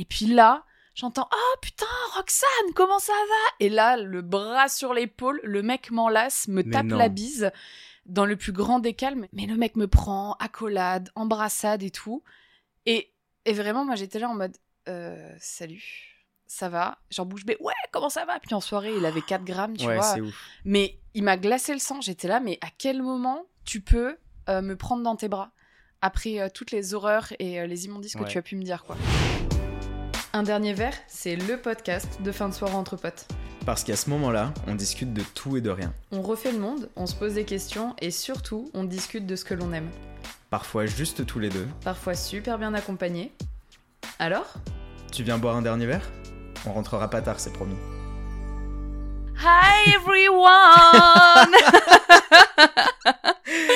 Et puis là, j'entends Oh putain, Roxane, comment ça va? Et là, le bras sur l'épaule, le mec m'enlace, me Mais tape non. la bise dans le plus grand des calmes. Mais le mec me prend, accolade, embrassade et tout. Et, et vraiment, moi j'étais là en mode euh, Salut. Ça va, genre bouche bée, ouais, comment ça va? Puis en soirée, il avait 4 grammes, tu ouais, vois. ouf. Mais il m'a glacé le sang. J'étais là, mais à quel moment tu peux euh, me prendre dans tes bras? Après euh, toutes les horreurs et euh, les immondices que tu as pu me dire, quoi. Un dernier verre, c'est le podcast de fin de soirée entre potes. Parce qu'à ce moment-là, on discute de tout et de rien. On refait le monde, on se pose des questions et surtout, on discute de ce que l'on aime. Parfois juste tous les deux. Parfois super bien accompagné. Alors? Tu viens boire un dernier verre? On rentrera pas tard, c'est promis. Hi everyone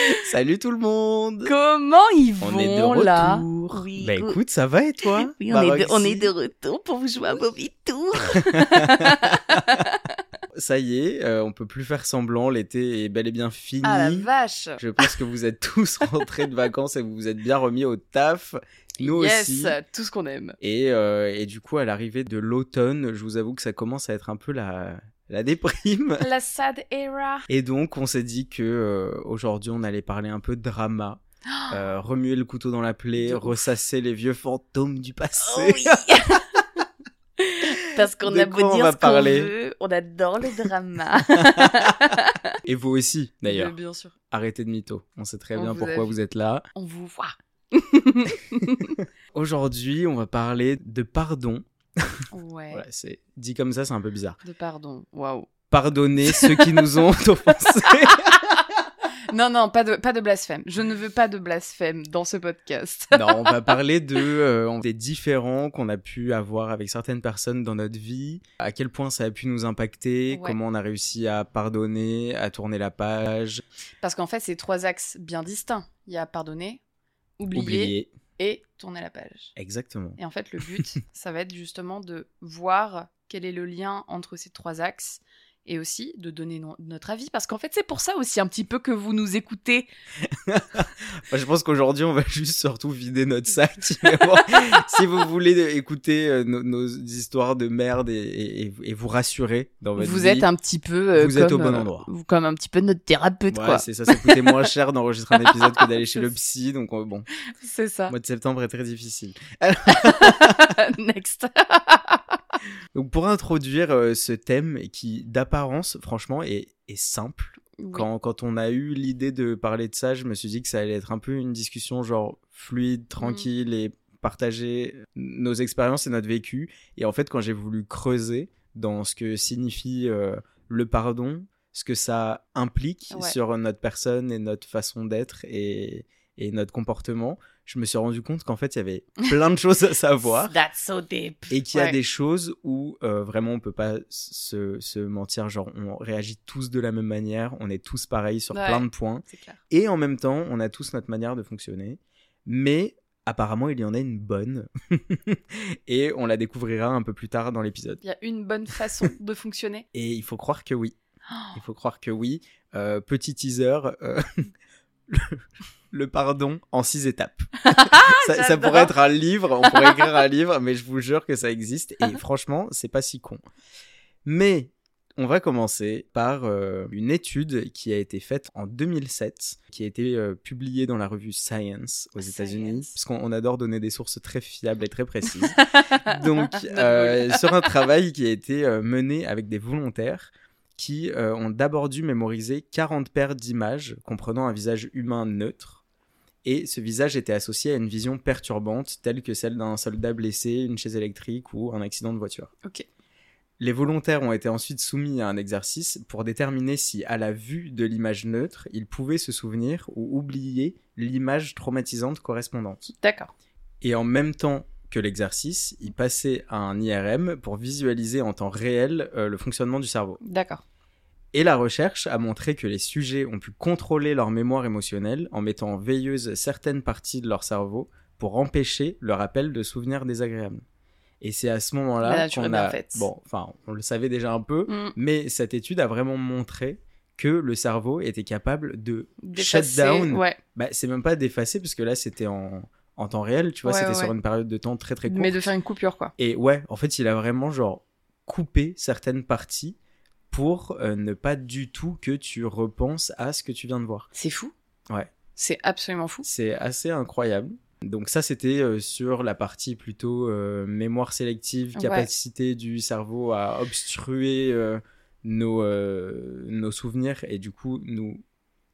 Salut tout le monde Comment ils vont On est de retour. là Oui, Bah écoute, ça va et toi? Oui, on, est de, Baroxy on est de retour pour vous jouer un mauvais tour. Ça y est, euh, on peut plus faire semblant, l'été est bel et bien fini. Ah la vache Je pense que vous êtes tous rentrés de vacances et vous vous êtes bien remis au taf. Nous Yes, aussi. tout ce qu'on aime. Et, euh, et du coup, à l'arrivée de l'automne, je vous avoue que ça commence à être un peu la, la déprime. La sad era. Et donc, on s'est dit que euh, aujourd'hui, on allait parler un peu de drama, euh, remuer le couteau dans la plaie, ouf. ressasser les vieux fantômes du passé. Oh oui. Parce qu'on a beau on dire ce qu'on veut, on adore le drama. Et vous aussi, d'ailleurs. Bien sûr. Arrêtez de mytho. On sait très On bien vous pourquoi vous êtes là. On vous voit. Aujourd'hui, on va parler de pardon. Ouais. Voilà, c'est dit comme ça, c'est un peu bizarre. De pardon. Waouh. Pardonner ceux qui nous ont offensés. Non, non, pas de, pas de blasphème. Je ne veux pas de blasphème dans ce podcast. non, on va parler de euh, des différends qu'on a pu avoir avec certaines personnes dans notre vie, à quel point ça a pu nous impacter, Ouais. comment on a réussi à pardonner, à tourner la page, Parce qu'en fait, c'est trois axes bien distincts. Il y a pardonner, oublier, oublier. Et tourner la page. Exactement. Et en fait, le but, ça va être justement de voir quel est le lien entre ces trois axes et aussi de donner no- notre avis. Parce qu'en fait, c'est pour ça aussi un petit peu que vous nous écoutez. Je pense qu'aujourd'hui, on va juste surtout vider notre sac. Bon, si vous voulez écouter euh, nos, nos histoires de merde et, et- et- et vous rassurer dans votre Vous vie, êtes un petit peu... euh, vous êtes comme, au bon euh, endroit. comme un petit peu notre thérapeute, Ouais, quoi. c'est ça, ça coûtait moins cher d'enregistrer un épisode que d'aller chez le psy, donc bon, C'est ça. le mois de septembre est très difficile. Next. Donc pour introduire euh, ce thème qui d'apparence franchement est, est simple, Oui. quand, quand on a eu l'idée de parler de ça, je me suis dit que ça allait être un peu une discussion genre fluide, tranquille et partager nos expériences et notre vécu. Et en fait quand j'ai voulu creuser dans ce que signifie euh, le pardon, ce que ça implique Ouais. sur notre personne et notre façon d'être et, et notre comportement, je me suis rendu compte qu'en fait il y avait plein de choses à savoir That's so deep. et qu'il y a Ouais. des choses où euh, vraiment on peut pas se, se mentir, genre on réagit tous de la même manière, on est tous pareils sur Ouais. plein de points, C'est clair. et en même temps on a tous notre manière de fonctionner, mais apparemment il y en a une bonne, et on la découvrira un peu plus tard dans l'épisode. Il y a une bonne façon de fonctionner. Et il faut croire que oui, il faut croire que oui. Euh, petit teaser, euh, le, le pardon en six étapes. ça, pourrait être un livre, on pourrait écrire un livre, mais je vous jure que ça existe. Et franchement, c'est pas si con. Mais on va commencer par euh, une étude qui a été faite en 2007, qui a été euh, publiée dans la revue Science aux. États-Unis, parce qu'on on adore donner des sources très fiables et très précises. Donc, euh, sur un travail qui a été mené avec des volontaires qui euh, ont d'abord dû mémoriser 40 paires d'images comprenant un visage humain neutre. Et ce visage était associé à une vision perturbante, telle que celle d'un soldat blessé, une chaise électrique ou un accident de voiture. Les volontaires ont été ensuite soumis à un exercice pour déterminer si, à la vue de l'image neutre, ils pouvaient se souvenir ou oublier l'image traumatisante correspondante. D'accord. Et en même temps que l'exercice, ils passaient à un IRM pour visualiser en temps réel euh, le fonctionnement du cerveau. D'accord. Et la recherche a montré que les sujets ont pu contrôler leur mémoire émotionnelle en mettant en veilleuse certaines parties de leur cerveau pour empêcher le rappel de souvenirs désagréables. Et c'est à ce moment-là qu'on a... Bon, enfin, on le savait déjà un peu, Mm. mais cette étude a vraiment montré que le cerveau était capable de shut down Ouais. bah, c'est même pas d'effacer parce que là c'était en, en temps réel, tu vois, Ouais, c'était ouais, sur une période de temps très très courte. Mais de faire une coupure, quoi. Et ouais, en fait, il a vraiment genre coupé certaines parties pour euh, ne pas du tout que tu repenses à ce que tu viens de voir. C'est fou. Ouais. C'est absolument fou. C'est assez incroyable. Donc ça, c'était euh, sur la partie plutôt euh, mémoire sélective, Ouais. capacité du cerveau à obstruer euh, nos, nos souvenirs et du coup nous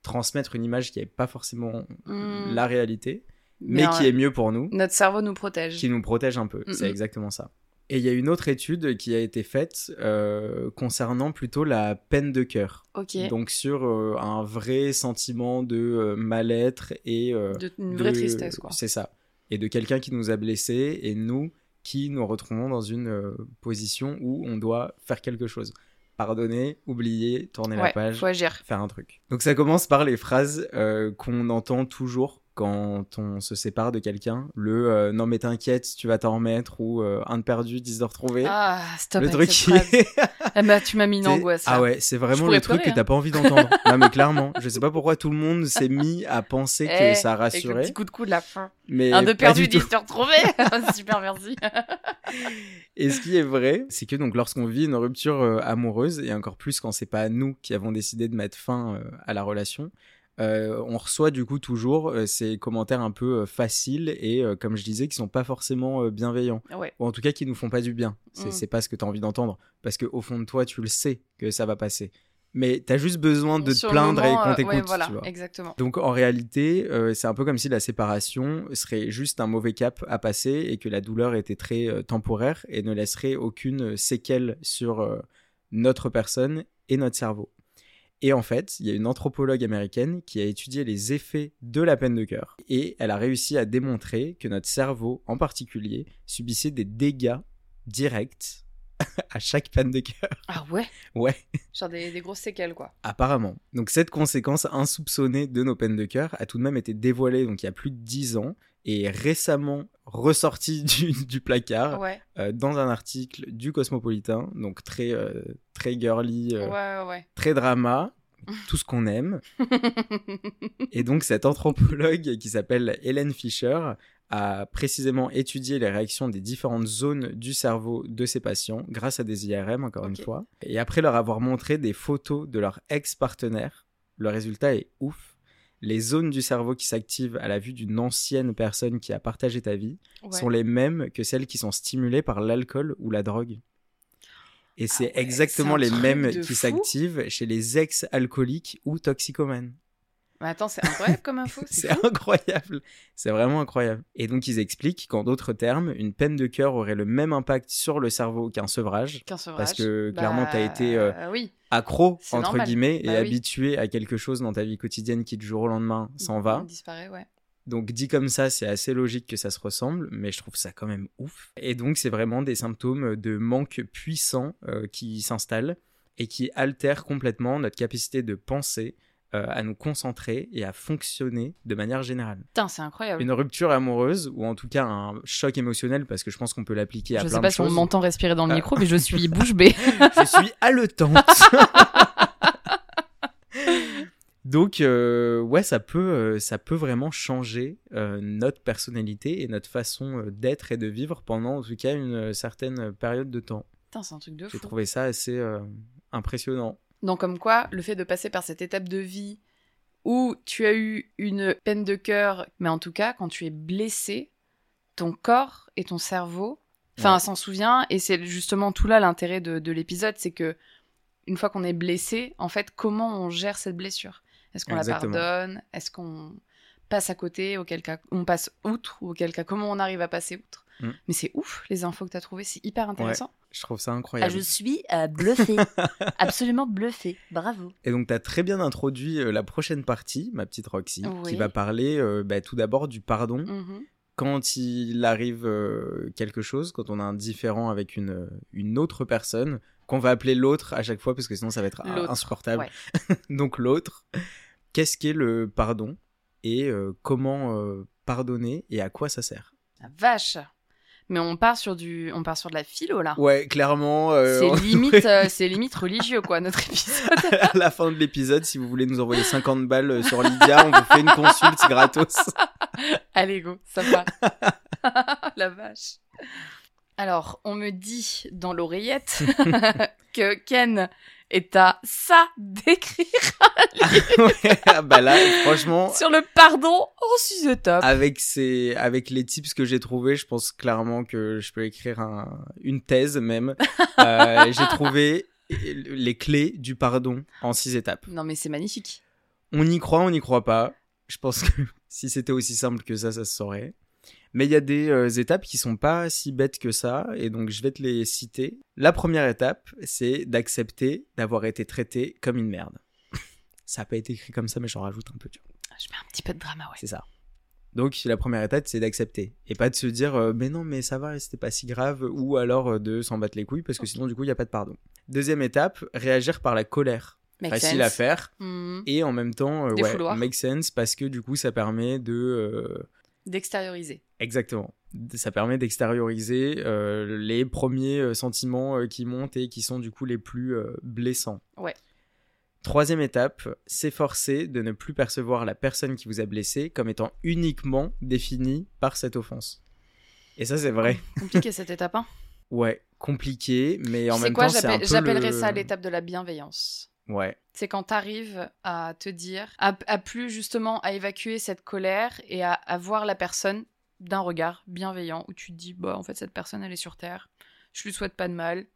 transmettre une image qui n'est pas forcément Hmm. la réalité, mais, Mais, qui est mieux pour nous, Notre cerveau nous protège. qui nous protège un peu. Mm, C'est mm. exactement ça. Et il y a une autre étude qui a été faite euh, concernant plutôt la peine de cœur. Ok. Donc sur euh, un vrai sentiment de euh, mal-être et de, une vraie de- tristesse, quoi. C'est ça. Et de quelqu'un qui nous a blessés et nous qui nous retrouvons dans une position où on doit faire quelque chose. Pardonner, oublier, tourner la page, faut agir. faire un truc. Donc ça commence par les phrases qu'on entend toujours quand on se sépare de quelqu'un. Le euh, non mais t'inquiète, tu vas t'en remettre ou euh, un de perdu, dix de retrouvé. Ah, stop le avec truc qui phrase. Eh ben, tu m'as mis une angoisse. Ah ouais, c'est vraiment le truc pleurer, que t'as hein. pas envie d'entendre. non mais clairement, je sais pas pourquoi tout le monde s'est mis à penser que Eh, ça Avec le rassurait. petit coup de coude de la fin. Mais Un de perdu, dix de retrouvé. Super, merci. Et ce qui est vrai, c'est que donc lorsqu'on vit une rupture euh, amoureuse, et encore plus quand c'est pas nous qui avons décidé de mettre fin à la relation, euh, on reçoit du coup toujours euh, ces commentaires un peu euh, faciles et comme je disais qui sont pas forcément bienveillants Ouais. ou en tout cas qui nous font pas du bien. C'est Mm. c'est pas ce que tu as envie d'entendre parce que au fond de toi tu le sais que ça va passer. Mais t'as juste besoin de te Sur plaindre moment, et qu'on t'écoute, ouais, voilà, tu vois. exactement. Donc en réalité, c'est un peu comme si la séparation serait juste un mauvais cap à passer et que la douleur était très temporaire et ne laisserait aucune séquelle sur notre personne et notre cerveau. Et en fait, il y a une anthropologue américaine qui a étudié les effets de la peine de cœur et elle a réussi à démontrer que notre cerveau en particulier subissait des dégâts directs à chaque peine de cœur. Ah ouais? Ouais. Genre des, des grosses séquelles, quoi. Apparemment. Donc cette conséquence insoupçonnée de nos peines de cœur a tout de même été dévoilée donc il y a plus de 10 ans et récemment ressortie du, du placard Ouais, euh, dans un article du Cosmopolitain, donc très euh, très girly, euh, ouais, ouais. très drama, tout ce qu'on aime. Et donc cette anthropologue qui s'appelle Hélène Fischer a précisément étudié les réactions des différentes zones du cerveau de ces patients grâce à des IRM encore une fois. Et après leur avoir montré des photos de leur ex-partenaire, le résultat est ouf. Les zones du cerveau qui s'activent à la vue d'une ancienne personne qui a partagé ta vie ouais. sont les mêmes que celles qui sont stimulées par l'alcool ou la drogue. Et c'est ouais, exactement c'est un les mêmes qui s'activent chez les ex-alcooliques ou toxicomanes. Mais attends, c'est incroyable comme info. C'est incroyable. C'est vraiment incroyable. Et donc ils expliquent qu'en d'autres termes, une peine de cœur aurait le même impact sur le cerveau qu'un sevrage. Qu'un sevrage. Parce que clairement, Bah, t'as été, euh, Oui, Accro, entre normal. guillemets, et Bah oui. habitué à quelque chose dans ta vie quotidienne qui du jour au lendemain s'en va. Disparaît, ouais. Donc dit comme ça, c'est assez logique que ça se ressemble, mais je trouve ça quand même ouf. Et donc c'est vraiment des symptômes de manque puissant euh, qui s'installent et qui altèrent complètement notre capacité de penser, euh, à nous concentrer et à fonctionner de manière générale. Putain, c'est incroyable. Une rupture amoureuse, ou en tout cas un choc émotionnel, parce que je pense qu'on peut l'appliquer à Je plein sais pas de si on choses. m'entend respirer dans le Ah. micro, mais je suis bouche bée. je suis haletante. Donc euh, ouais, ça peut, euh, ça peut vraiment changer euh, notre personnalité et notre façon euh, d'être et de vivre pendant en tout cas une euh, certaine période de temps. Putain, c'est un truc de J'ai fou. trouvé ça assez euh, impressionnant. Donc comme quoi, le fait de passer par cette étape de vie où tu as eu une peine de cœur, mais en tout cas, quand tu es blessé, ton corps et ton cerveau, enfin, Ouais. s'en souvient, et c'est justement tout là l'intérêt de, de l'épisode, c'est que une fois qu'on est blessé, en fait, comment on gère cette blessure? Est-ce qu'on la pardonne? Est-ce qu'on passe à côté Auquel cas, on passe outre Ou auquel cas, comment on arrive à passer outre? Mm. Mais c'est ouf, les infos que tu as trouvées, c'est hyper intéressant. Je trouve ça Ah, incroyable. je suis euh, bluffée. Absolument bluffée. Bravo. Et donc, tu as très bien introduit euh, la prochaine partie, ma petite Roxy, Oui. qui va parler euh, bah, tout d'abord du pardon. Mhm. Quand il arrive quelque chose, quand on a un différent avec une, une autre personne, qu'on va appeler l'autre à chaque fois, parce que sinon ça va être insupportable. ouais. donc l'autre, qu'est-ce qu'est le pardon et comment pardonner et à quoi ça sert? La vache Mais on part sur du, on part sur de la philo là. Ouais, clairement. euh, C'est limite, euh, c'est limite religieux quoi notre épisode. à la fin de l'épisode, si vous voulez nous envoyer 50 balles euh, sur Lydia, on vous fait une consulte gratos. Allez, go, ça va. La vache. Alors, on me dit dans l'oreillette que Ken est à ça d'écrire Ouais, bah là, franchement, sur le pardon en sujet top. avec ces, avec les tips que j'ai trouvés, je pense clairement que je peux écrire un, une thèse même. Euh, j'ai trouvé les clés du pardon en six étapes. Non, mais c'est magnifique. On y croit, on n'y croit pas. Je pense que si c'était aussi simple que ça, ça se saurait. Mais il y a des euh, étapes qui sont pas si bêtes que ça, et donc je vais te les citer. La première étape, c'est d'accepter d'avoir été traité comme une merde. ça a pas été écrit comme ça, mais j'en rajoute un peu, tu vois. Je mets un petit peu de drama, ouais. C'est ça. Donc la première étape, c'est d'accepter. Et pas de se dire, euh, mais non, mais ça va, c'était pas si grave, ou alors euh, de s'en battre les couilles, parce que sinon, du coup, il n'y a pas de pardon. Deuxième étape, réagir par la colère. Make Facile sense. à faire. Mhm. Et en même temps, euh, ouais, make sense, parce que du coup, ça permet de... D'extérioriser. Exactement. Ça permet d'extérioriser euh, les premiers euh, sentiments euh, qui montent et qui sont du coup les plus euh, blessants. Ouais. Troisième étape, s'efforcer de ne plus percevoir la personne qui vous a blessé comme étant uniquement définie par cette offense. Et ça, c'est vrai. Compliqué cette étape, hein. Ouais, compliqué, mais en même quoi, temps, c'est un peu j'appellerais le- ça l'étape de la bienveillance. Ouais, C'est quand tu arrives à te dire, à, à plus justement à évacuer cette colère et à, à voir la personne d'un regard bienveillant où tu te dis, bah en fait cette personne elle est sur terre, je lui souhaite pas de mal.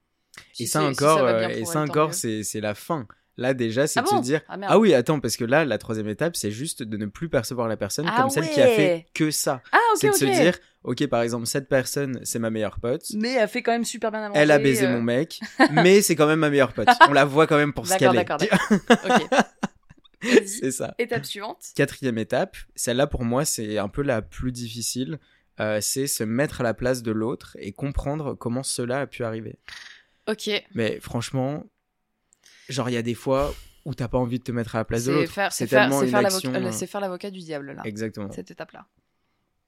Si et ça si encore, euh, et ça encore, c'est la fin. Là déjà, c'est Ah de bon? se dire Ah, ah oui, attends, parce que là, la troisième étape, c'est juste de ne plus percevoir la personne Ah comme celle qui a fait que ça. Ah c'est de se dire, ok, par exemple, cette personne, c'est ma meilleure pote. Mais elle fait quand même super bien à manger. Elle a baisé euh, mon mec, mais c'est quand même ma meilleure pote. On la voit quand même pour ce qu'elle est. d'accord, d'accord. C'est ça. Étape suivante. Quatrième étape, celle-là pour moi, c'est un peu la plus difficile. euh, c'est se mettre à la place de l'autre et comprendre comment cela a pu arriver. Ok. Mais franchement, genre, il y a des fois où t'as pas envie de te mettre à la place de C'est l'autre. faire, c'est faire, une action, l'avocat, euh, c'est faire l'avocat du diable là. Exactement. Cette étape là.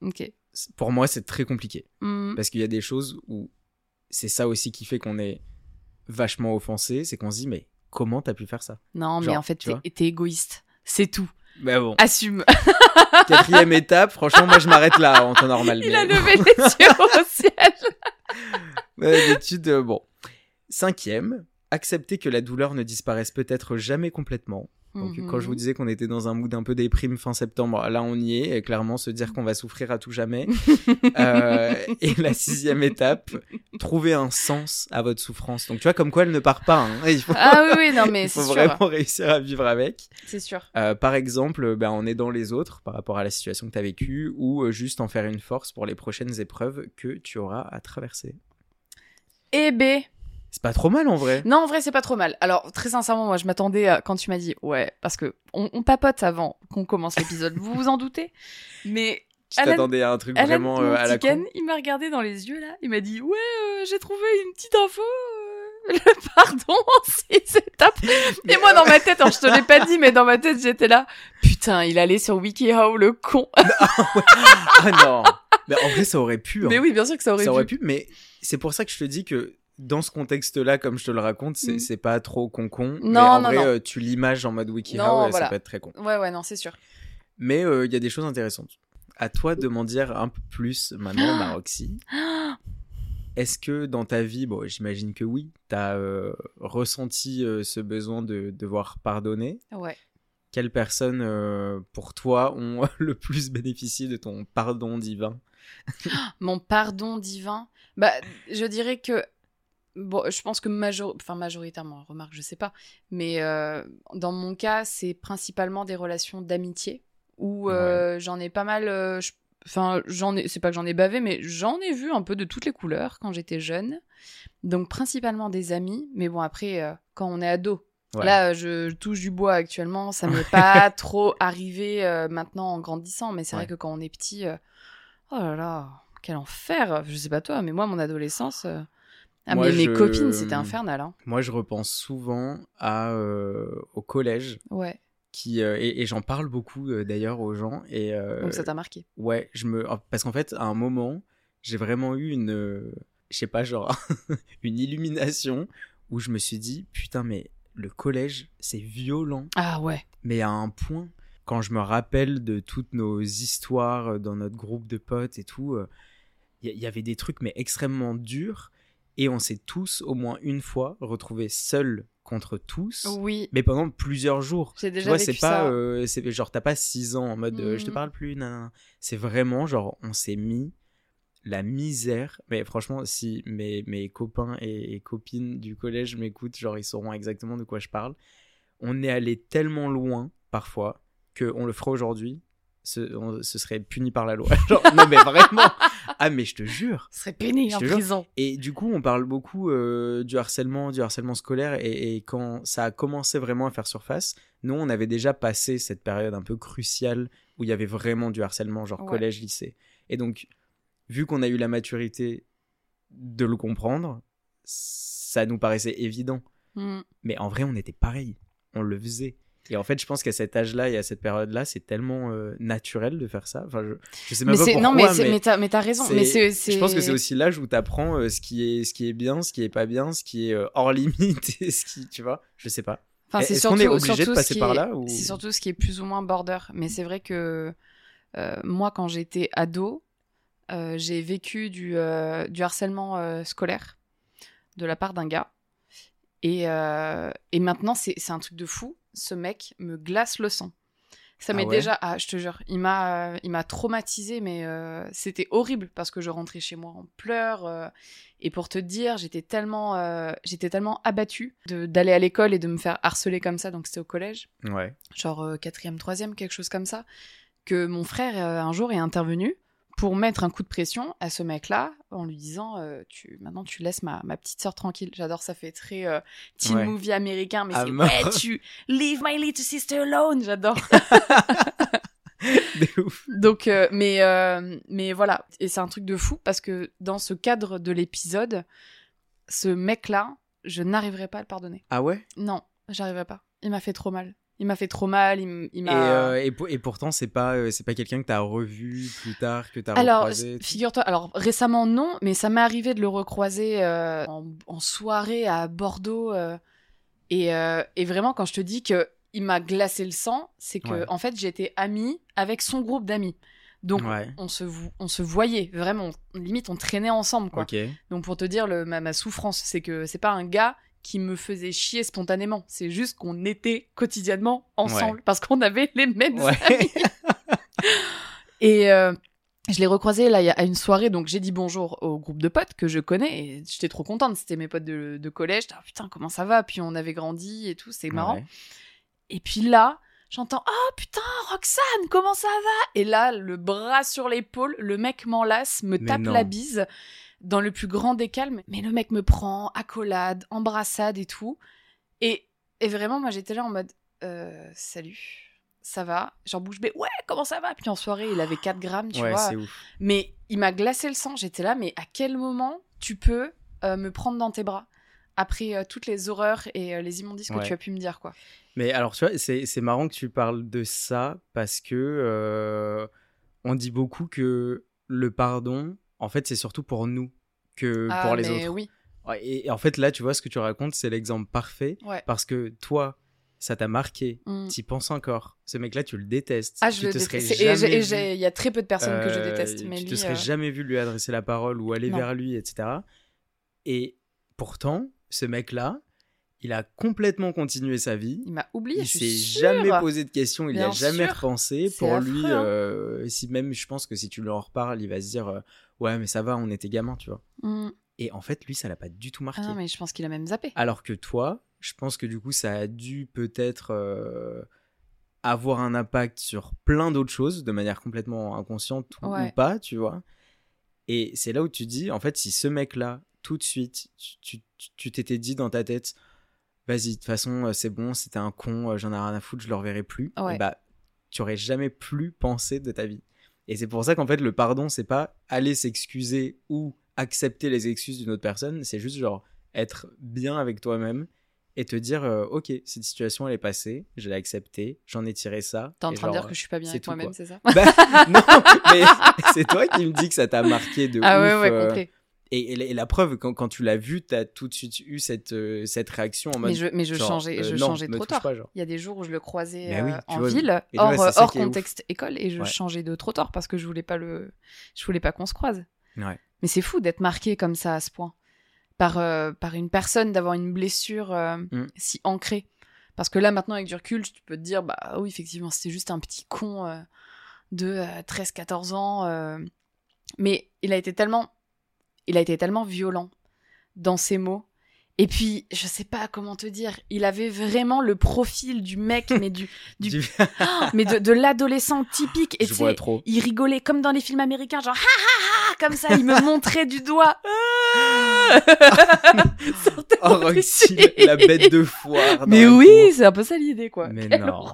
Ok. Pour moi, c'est très compliqué. Hmm. Parce qu'il y a des choses où c'est ça aussi qui fait qu'on est vachement offensé, c'est qu'on se dit, mais comment t'as pu faire ça? Non, mais en fait, t'es égoïste. C'est tout. Mais bon, Assume. quatrième étape, franchement, moi je m'arrête là en temps normal. Il mais- a levé les yeux au ciel. D'habitude, euh, bon. Cinquième, accepter que la douleur ne disparaisse peut-être jamais complètement. Donc, Mhm. quand je vous disais qu'on était dans un mood un peu déprime fin septembre, là on y est, et clairement se dire qu'on va souffrir à tout jamais. Euh, et la sixième étape, trouver un sens à votre souffrance. Donc tu vois, comme quoi elle ne part pas. hein. Il faut, Ah oui, oui, non, mais il faut sûr. vraiment réussir à vivre avec. C'est sûr. Euh, par exemple, ben, en aidant les autres par rapport à la situation que tu as vécue, ou euh, juste en faire une force pour les prochaines épreuves que tu auras à traverser. Et B. C'est pas trop mal en vrai. Non, en vrai, c'est pas trop mal. Alors, très sincèrement, moi, je m'attendais à... quand tu m'as dit, ouais, parce que on, on papote avant qu'on commence l'épisode. vous vous en doutez Mais Tu Alan- t'attendais à un truc Alan, vraiment euh, à la con. il m'a regardé dans les yeux là. Il m'a dit, ouais, euh, j'ai trouvé une petite info. euh, Le pardon en six étapes. Et moi, dans ma tête, alors je te l'ai pas dit, mais dans ma tête, j'étais là. Putain, il allait sur WikiHow, le con. Ah non Mais en vrai, ça aurait pu. hein. Mais oui, bien sûr que ça aurait ça pu. aurait pu, mais c'est pour ça que je te dis que dans ce contexte-là, comme je te le raconte, c'est Mm. c'est pas trop con-con. mais Non, en non, vrai, non. euh, tu l'images en mode WikiHow Non, et voilà. ça peut être très con. Ouais, ouais, non, c'est sûr. Mais euh, il y a des choses intéressantes. À toi de m'en dire un peu plus maintenant, Maroxy. Est-ce que dans ta vie, bon, j'imagine que oui, t'as euh, ressenti euh, ce besoin de devoir pardonner? Ouais. Quelles personnes, euh, pour toi, ont le plus bénéficié de ton pardon divin? Mon pardon divin? Bah, je dirais que. Bon, je pense que major... enfin, majoritairement, remarque, je sais pas. Mais euh, dans mon cas, c'est principalement des relations d'amitié où euh, j'en ai pas mal. euh, je- Enfin, j'en ai. C'est pas que j'en ai bavé, mais j'en ai vu un peu de toutes les couleurs quand j'étais jeune. Donc, principalement des amis. Mais bon, après, euh, quand on est ado. Ouais. Là, je, je touche du bois actuellement. Ça m'est pas trop arrivé maintenant en grandissant. Mais c'est Ouais. vrai que quand on est petit. Oh là là, quel enfer Je sais pas toi, mais moi, mon adolescence... euh, Ah, Moi, mais mes copines, c'était infernal. Hein. Moi, je repense souvent à, euh, au collège, Ouais, qui, euh, et, et j'en parle beaucoup euh, d'ailleurs aux gens. Et, donc ça t'a marqué. Ouais, je me... parce qu'en fait, à un moment, j'ai vraiment eu une, je sais pas, genre, une illumination où je me suis dit, putain, mais le collège, c'est violent, Ah ouais. mais à un point quand je me rappelle de toutes nos histoires dans notre groupe de potes et tout, il y, y avait des trucs mais extrêmement durs et on s'est tous au moins une fois retrouvés seuls contre tous, Oui, mais pendant plusieurs jours. j'ai Tu déjà vois, vécu c'est pas, euh, c'est genre t'as pas 6 ans en mode euh, je te Mhm. parle plus, nan. C'est vraiment genre on s'est mis la misère. Mais franchement, si mes, mes copains et, et copines du collège m'écoutent, genre ils sauront exactement de quoi je parle. On est allé tellement loin parfois que on le ferait aujourd'hui, ce, on- ce serait puni par la loi. Genre, non mais vraiment. Ah mais je te jure. Ce serait pénible Je en jure. prison. Et du coup, on parle beaucoup euh, du harcèlement, du harcèlement scolaire, et, et quand ça a commencé vraiment à faire surface, nous, on avait déjà passé cette période un peu cruciale où il y avait vraiment du harcèlement, genre Ouais. collège, lycée. Et donc, vu qu'on a eu la maturité de le comprendre, ça nous paraissait évident. Mm. Mais en vrai, on était pareil, on le faisait. Et en fait, je pense qu'à cet âge-là et à cette période-là, c'est tellement euh, naturel de faire ça. Enfin, je, je sais même Mais pas pourquoi, non mais c'est- mais t'as mais t'as raison. Mais je pense que c'est aussi l'âge où tu apprends ce qui est ce qui est bien, ce qui est pas bien, ce qui est euh, hors limite et ce qui, tu vois, je sais pas. Enfin, c'est Est-ce qu'on surtout est obligé de passer par est- là ou- C'est surtout ce qui est plus ou moins border. Mais c'est vrai que euh, moi, quand j'étais ado, euh, j'ai vécu du, euh, du harcèlement euh, scolaire de la part d'un gars. Et, euh, et maintenant, c'est un truc de fou. Ce mec me glace le sang. Ça Ah m'est ouais déjà, ah, je te jure, il m'a, euh, il m'a traumatisé, mais euh, c'était horrible parce que je rentrais chez moi en pleurs. euh, et pour te dire, j'étais tellement, j'étais tellement abattue d'aller à l'école et de me faire harceler comme ça. Donc c'était au collège Ouais. genre quatrième, troisième, quelque chose comme ça, que mon frère un jour est intervenu pour mettre un coup de pression à ce mec-là en lui disant euh, tu maintenant tu laisses ma, ma petite sœur tranquille. J'adore, ça fait très euh, teen Ouais. movie américain, mais Ah, c'est ouais tu leave my little sister alone. J'adore. Ouf. Donc euh, mais euh, mais voilà et c'est un truc de fou parce que dans ce cadre de l'épisode, ce mec-là, je n'arriverai pas à le pardonner. Ah ouais? Non, j'arriverai pas. Il m'a fait trop mal. Il m'a fait trop mal. Il, m- il Et, m'a. euh, et, pour- et pourtant, c'est pas euh, c'est pas quelqu'un que t'as revu plus tard, que t'as Alors, figure-toi, alors récemment non, mais ça m'est arrivé de le recroiser euh, en, en soirée à Bordeaux. et, et vraiment, quand je te dis que il m'a glacé le sang, c'est que Ouais. en fait j'étais amie avec son groupe d'amis. Donc Ouais. on, se, on se voyait vraiment, limite on traînait ensemble quoi. Donc pour te dire le, ma, ma souffrance, c'est que c'est pas un gars qui me faisait chier spontanément, c'est juste qu'on était quotidiennement ensemble parce qu'on avait les mêmes Ouais. amis. Et euh, je l'ai recroisé là à une soirée, donc j'ai dit bonjour au groupe de potes que je connais et j'étais trop contente. C'était mes potes de, de collège. Ah, putain, comment ça va? Puis on avait grandi et tout, c'est marrant. Ouais. Et puis là, j'entends Oh putain, Roxane, comment ça va? Et là, le bras sur l'épaule, le mec m'enlace, me Mais tape non. la bise dans le plus grand des calmes. Mais le mec me prend, accolade, embrassade et tout. Et, et vraiment, moi j'étais là en mode euh, Salut. Ça va, genre bouge bée, ouais, comment ça va? Puis en soirée, il avait 4 grammes, tu ouais, vois. c'est ouf. Mais il m'a glacé le sang. J'étais là, mais à quel moment tu peux euh, me prendre dans tes bras? Après euh, toutes les horreurs et euh, les immondices que tu as pu me dire, quoi. Mais alors, tu vois, c'est c'est marrant que tu parles de ça parce que euh, on dit beaucoup que le pardon, en fait, c'est surtout pour nous que Ah, pour les mais autres. Oui, Et, et en fait, là, tu vois, ce que tu racontes, c'est l'exemple parfait ouais. parce que toi, ça t'a marqué, Mm. t'y penses encore. Ce mec-là, tu le détestes. Ah, je tu le te serais déteste. Et il y a très peu de personnes que je euh, déteste. Mais tu lui, te serais euh, jamais vu lui adresser la parole ou aller Non. vers lui, etc. Et pourtant, ce mec-là, il a complètement continué sa vie. il m'a oublié. Il s'est jamais posé de questions, il n'y a Bien jamais sûr. repensé. Pour lui, hein. euh, si même je pense que si tu lui en reparles, il va se dire ouais mais ça va, on était gamins, tu vois. Mm. Et en fait, lui, ça l'a pas du tout marqué. Ah non, mais je pense qu'il a même zappé. Alors que toi, je pense que du coup, ça a dû peut-être euh, avoir un impact sur plein d'autres choses de manière complètement inconsciente ou, Ouais. ou pas, tu vois. Et c'est là où tu dis, en fait, si ce mec-là, tout de suite, tu t'étais dit dans ta tête, vas-y, de toute façon, euh, c'est bon, c'était un con, euh, j'en ai rien à foutre, je le reverrai plus, Ouais. et bah, tu aurais jamais plus pensé de ta vie. Et c'est pour ça qu'en fait, le pardon, c'est pas aller s'excuser ou accepter les excuses d'une autre personne, c'est juste genre être bien avec toi-même et te dire, euh, ok, cette situation, elle est passée, je l'ai acceptée, j'en ai tiré ça. T'es en train de dire que je suis pas bien avec moi-même, c'est ça Bah, non, mais c'est toi qui me dis que ça t'a marqué de Ah ouais, ouf. ouais, euh, complet. Et, et la- et la preuve, quand, quand tu l'as vu, t'as tout de suite eu cette, euh, cette réaction en mode. Mais je, mais je genre, changeais, euh, je non, changeais trop tard. pas. Il y a des jours où je le croisais oui, euh, tu en vois, ville, hors, hors contexte école, et je Ouais. changeais de trottoir parce que je voulais pas le, je voulais pas qu'on se croise. Ouais. Mais c'est fou d'être marqué comme ça à ce point par par une personne, d'avoir une blessure Mm. si ancrée. Parce que là maintenant avec du recul, tu peux te dire bah oui effectivement c'était juste un petit con de 13-14 ans, mais il a été tellement, il a été tellement violent dans ses mots. Et puis, je sais pas comment te dire, il avait vraiment le profil du mec, mais du, du, Du- mais de, de l'adolescent typique. Et je vois trop. il rigolait comme dans les films américains, genre ha ha ha, comme ça, il me montrait du doigt. Oh, Roxy, la bête de foire. Mais oui, c'est un peu ça l'idée, quoi. Mais Quelle non.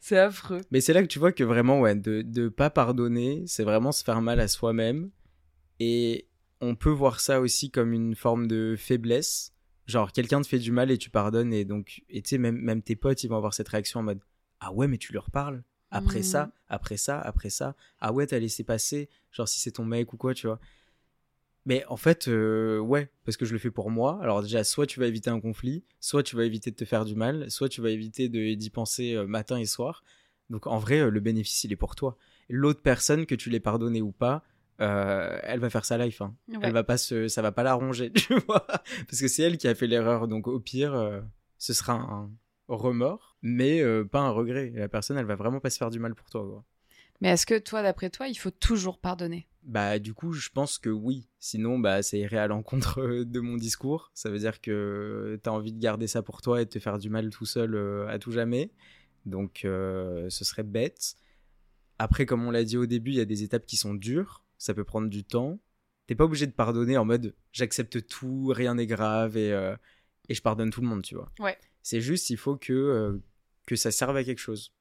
C'est affreux. Mais c'est là que tu vois que vraiment, ouais, de ne pas pardonner, c'est vraiment se faire mal à soi-même. Et on peut voir ça aussi comme une forme de faiblesse. Genre, quelqu'un te fait du mal et tu pardonnes. Et donc, et tu sais, même, même tes potes, ils vont avoir cette réaction en mode Ah ouais, mais tu leur parles Après ça, après ça, après ça. Ah ouais, t'as laissé passer. Genre, si c'est ton mec ou quoi, tu vois. Mais en fait, euh, ouais, parce que je le fais pour moi. Alors déjà, soit tu vas éviter un conflit, soit tu vas éviter de te faire du mal, soit tu vas éviter de- d'y penser euh, matin et soir. Donc en vrai, euh, le bénéfice, il est pour toi. L'autre personne, que tu l'aies pardonné ou pas, euh, elle va faire sa life. Hein. Ouais. Elle va pas se, ça va pas la ronger, tu vois. Parce que c'est elle qui a fait l'erreur. Donc au pire, euh, ce sera un remords, mais euh, pas un regret. Et la personne, elle va vraiment pas se faire du mal pour toi. quoi. Mais est-ce que toi, d'après toi, il faut toujours pardonner? Bah du coup, je pense que oui. Sinon, bah ça irait à l'encontre de mon discours. Ça veut dire que t'as envie de garder ça pour toi et de te faire du mal tout seul à tout jamais. Donc ce serait bête. Après, comme on l'a dit au début, il y a des étapes qui sont dures. Ça peut prendre du temps. T'es pas obligé de pardonner en mode j'accepte tout, rien n'est grave et, euh, et je pardonne tout le monde, tu vois. Ouais. C'est juste, il faut que, euh, que ça serve à quelque chose.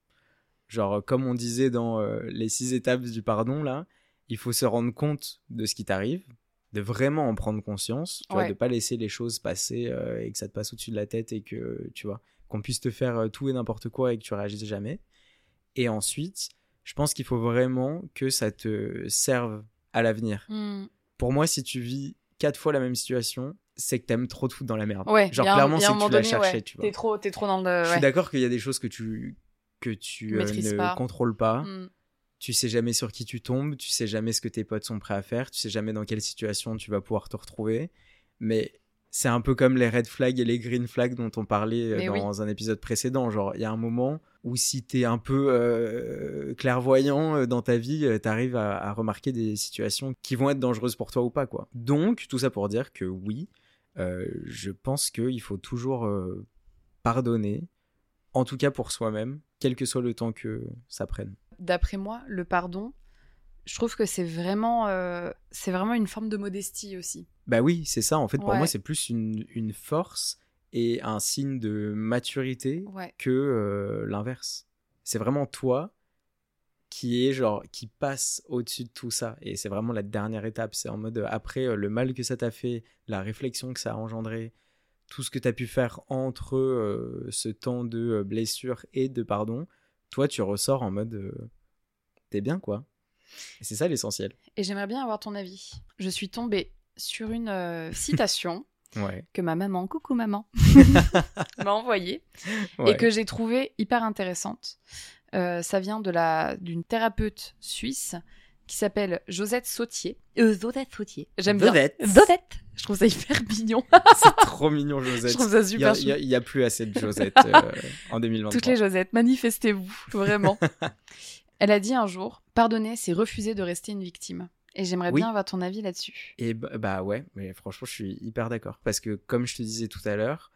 Genre, comme on disait dans euh, les six étapes du pardon, là, il faut se rendre compte de ce qui t'arrive, de vraiment en prendre conscience, tu vois, Ouais. de pas laisser les choses passer euh, et que ça te passe au-dessus de la tête et que, tu vois, qu'on puisse te faire euh, tout et n'importe quoi et que tu réagisses jamais. Et ensuite, je pense qu'il faut vraiment que ça te serve à l'avenir. Hmm. Pour moi, si tu vis quatre fois la même situation, c'est que t'aimes trop foutre dans la merde. Ouais. Genre, clairement, c'est que tu l'as cherché, ouais, tu vois. T'es trop, t'es trop dans le. Je suis d'accord qu'il y a des choses que tu que tu euh, ne pas. contrôles pas. Hmm. Tu sais jamais sur qui tu tombes, tu sais jamais ce que tes potes sont prêts à faire, tu sais jamais dans quelle situation tu vas pouvoir te retrouver. Mais c'est un peu comme les red flags et les green flags dont on parlait euh, Mais dans un épisode précédent. Genre, il y a un moment où si t'es un peu euh, clairvoyant euh, dans ta vie, t'arrives à, à remarquer des situations qui vont être dangereuses pour toi ou pas, quoi. Donc, tout ça pour dire que oui, euh, je pense qu'il faut toujours euh, pardonner, en tout cas pour soi-même, quel que soit le temps que ça prenne. D'après moi, le pardon, je trouve que c'est vraiment, euh, c'est vraiment une forme de modestie aussi. Bah oui, c'est ça. En fait, pour Ouais. moi, c'est plus une, une force et un signe de maturité Ouais. que euh, l'inverse. C'est vraiment toi qui est genre qui passe au-dessus de tout ça et c'est vraiment la dernière étape. C'est en mode après euh, le mal que ça t'a fait, la réflexion que ça a engendré, tout ce que tu as pu faire entre euh, ce temps de blessure et de pardon, toi tu ressors en mode t'es bien quoi. Et c'est ça l'essentiel. Et j'aimerais bien avoir ton avis. Je suis tombée sur une euh, citation Ouais. que ma maman, coucou maman, m'a envoyée ouais. et que j'ai trouvée hyper intéressante. Euh, ça vient de la d'une thérapeute suisse qui s'appelle Josette Sautier. Euh, Zodette Sautier. J'aime bien. Zodette. Je trouve ça hyper mignon. C'est trop mignon, Josette. Je trouve ça super il y a- il y a plus assez de Josette euh, en 2023. Toutes les Josettes, manifestez-vous, vraiment. Elle a dit un jour Pardonner, c'est refuser de rester une victime. Et j'aimerais Oui. bien avoir ton avis là-dessus. Et bah, bah ouais, mais franchement, je suis hyper d'accord. Parce que, comme je te disais tout à l'heure,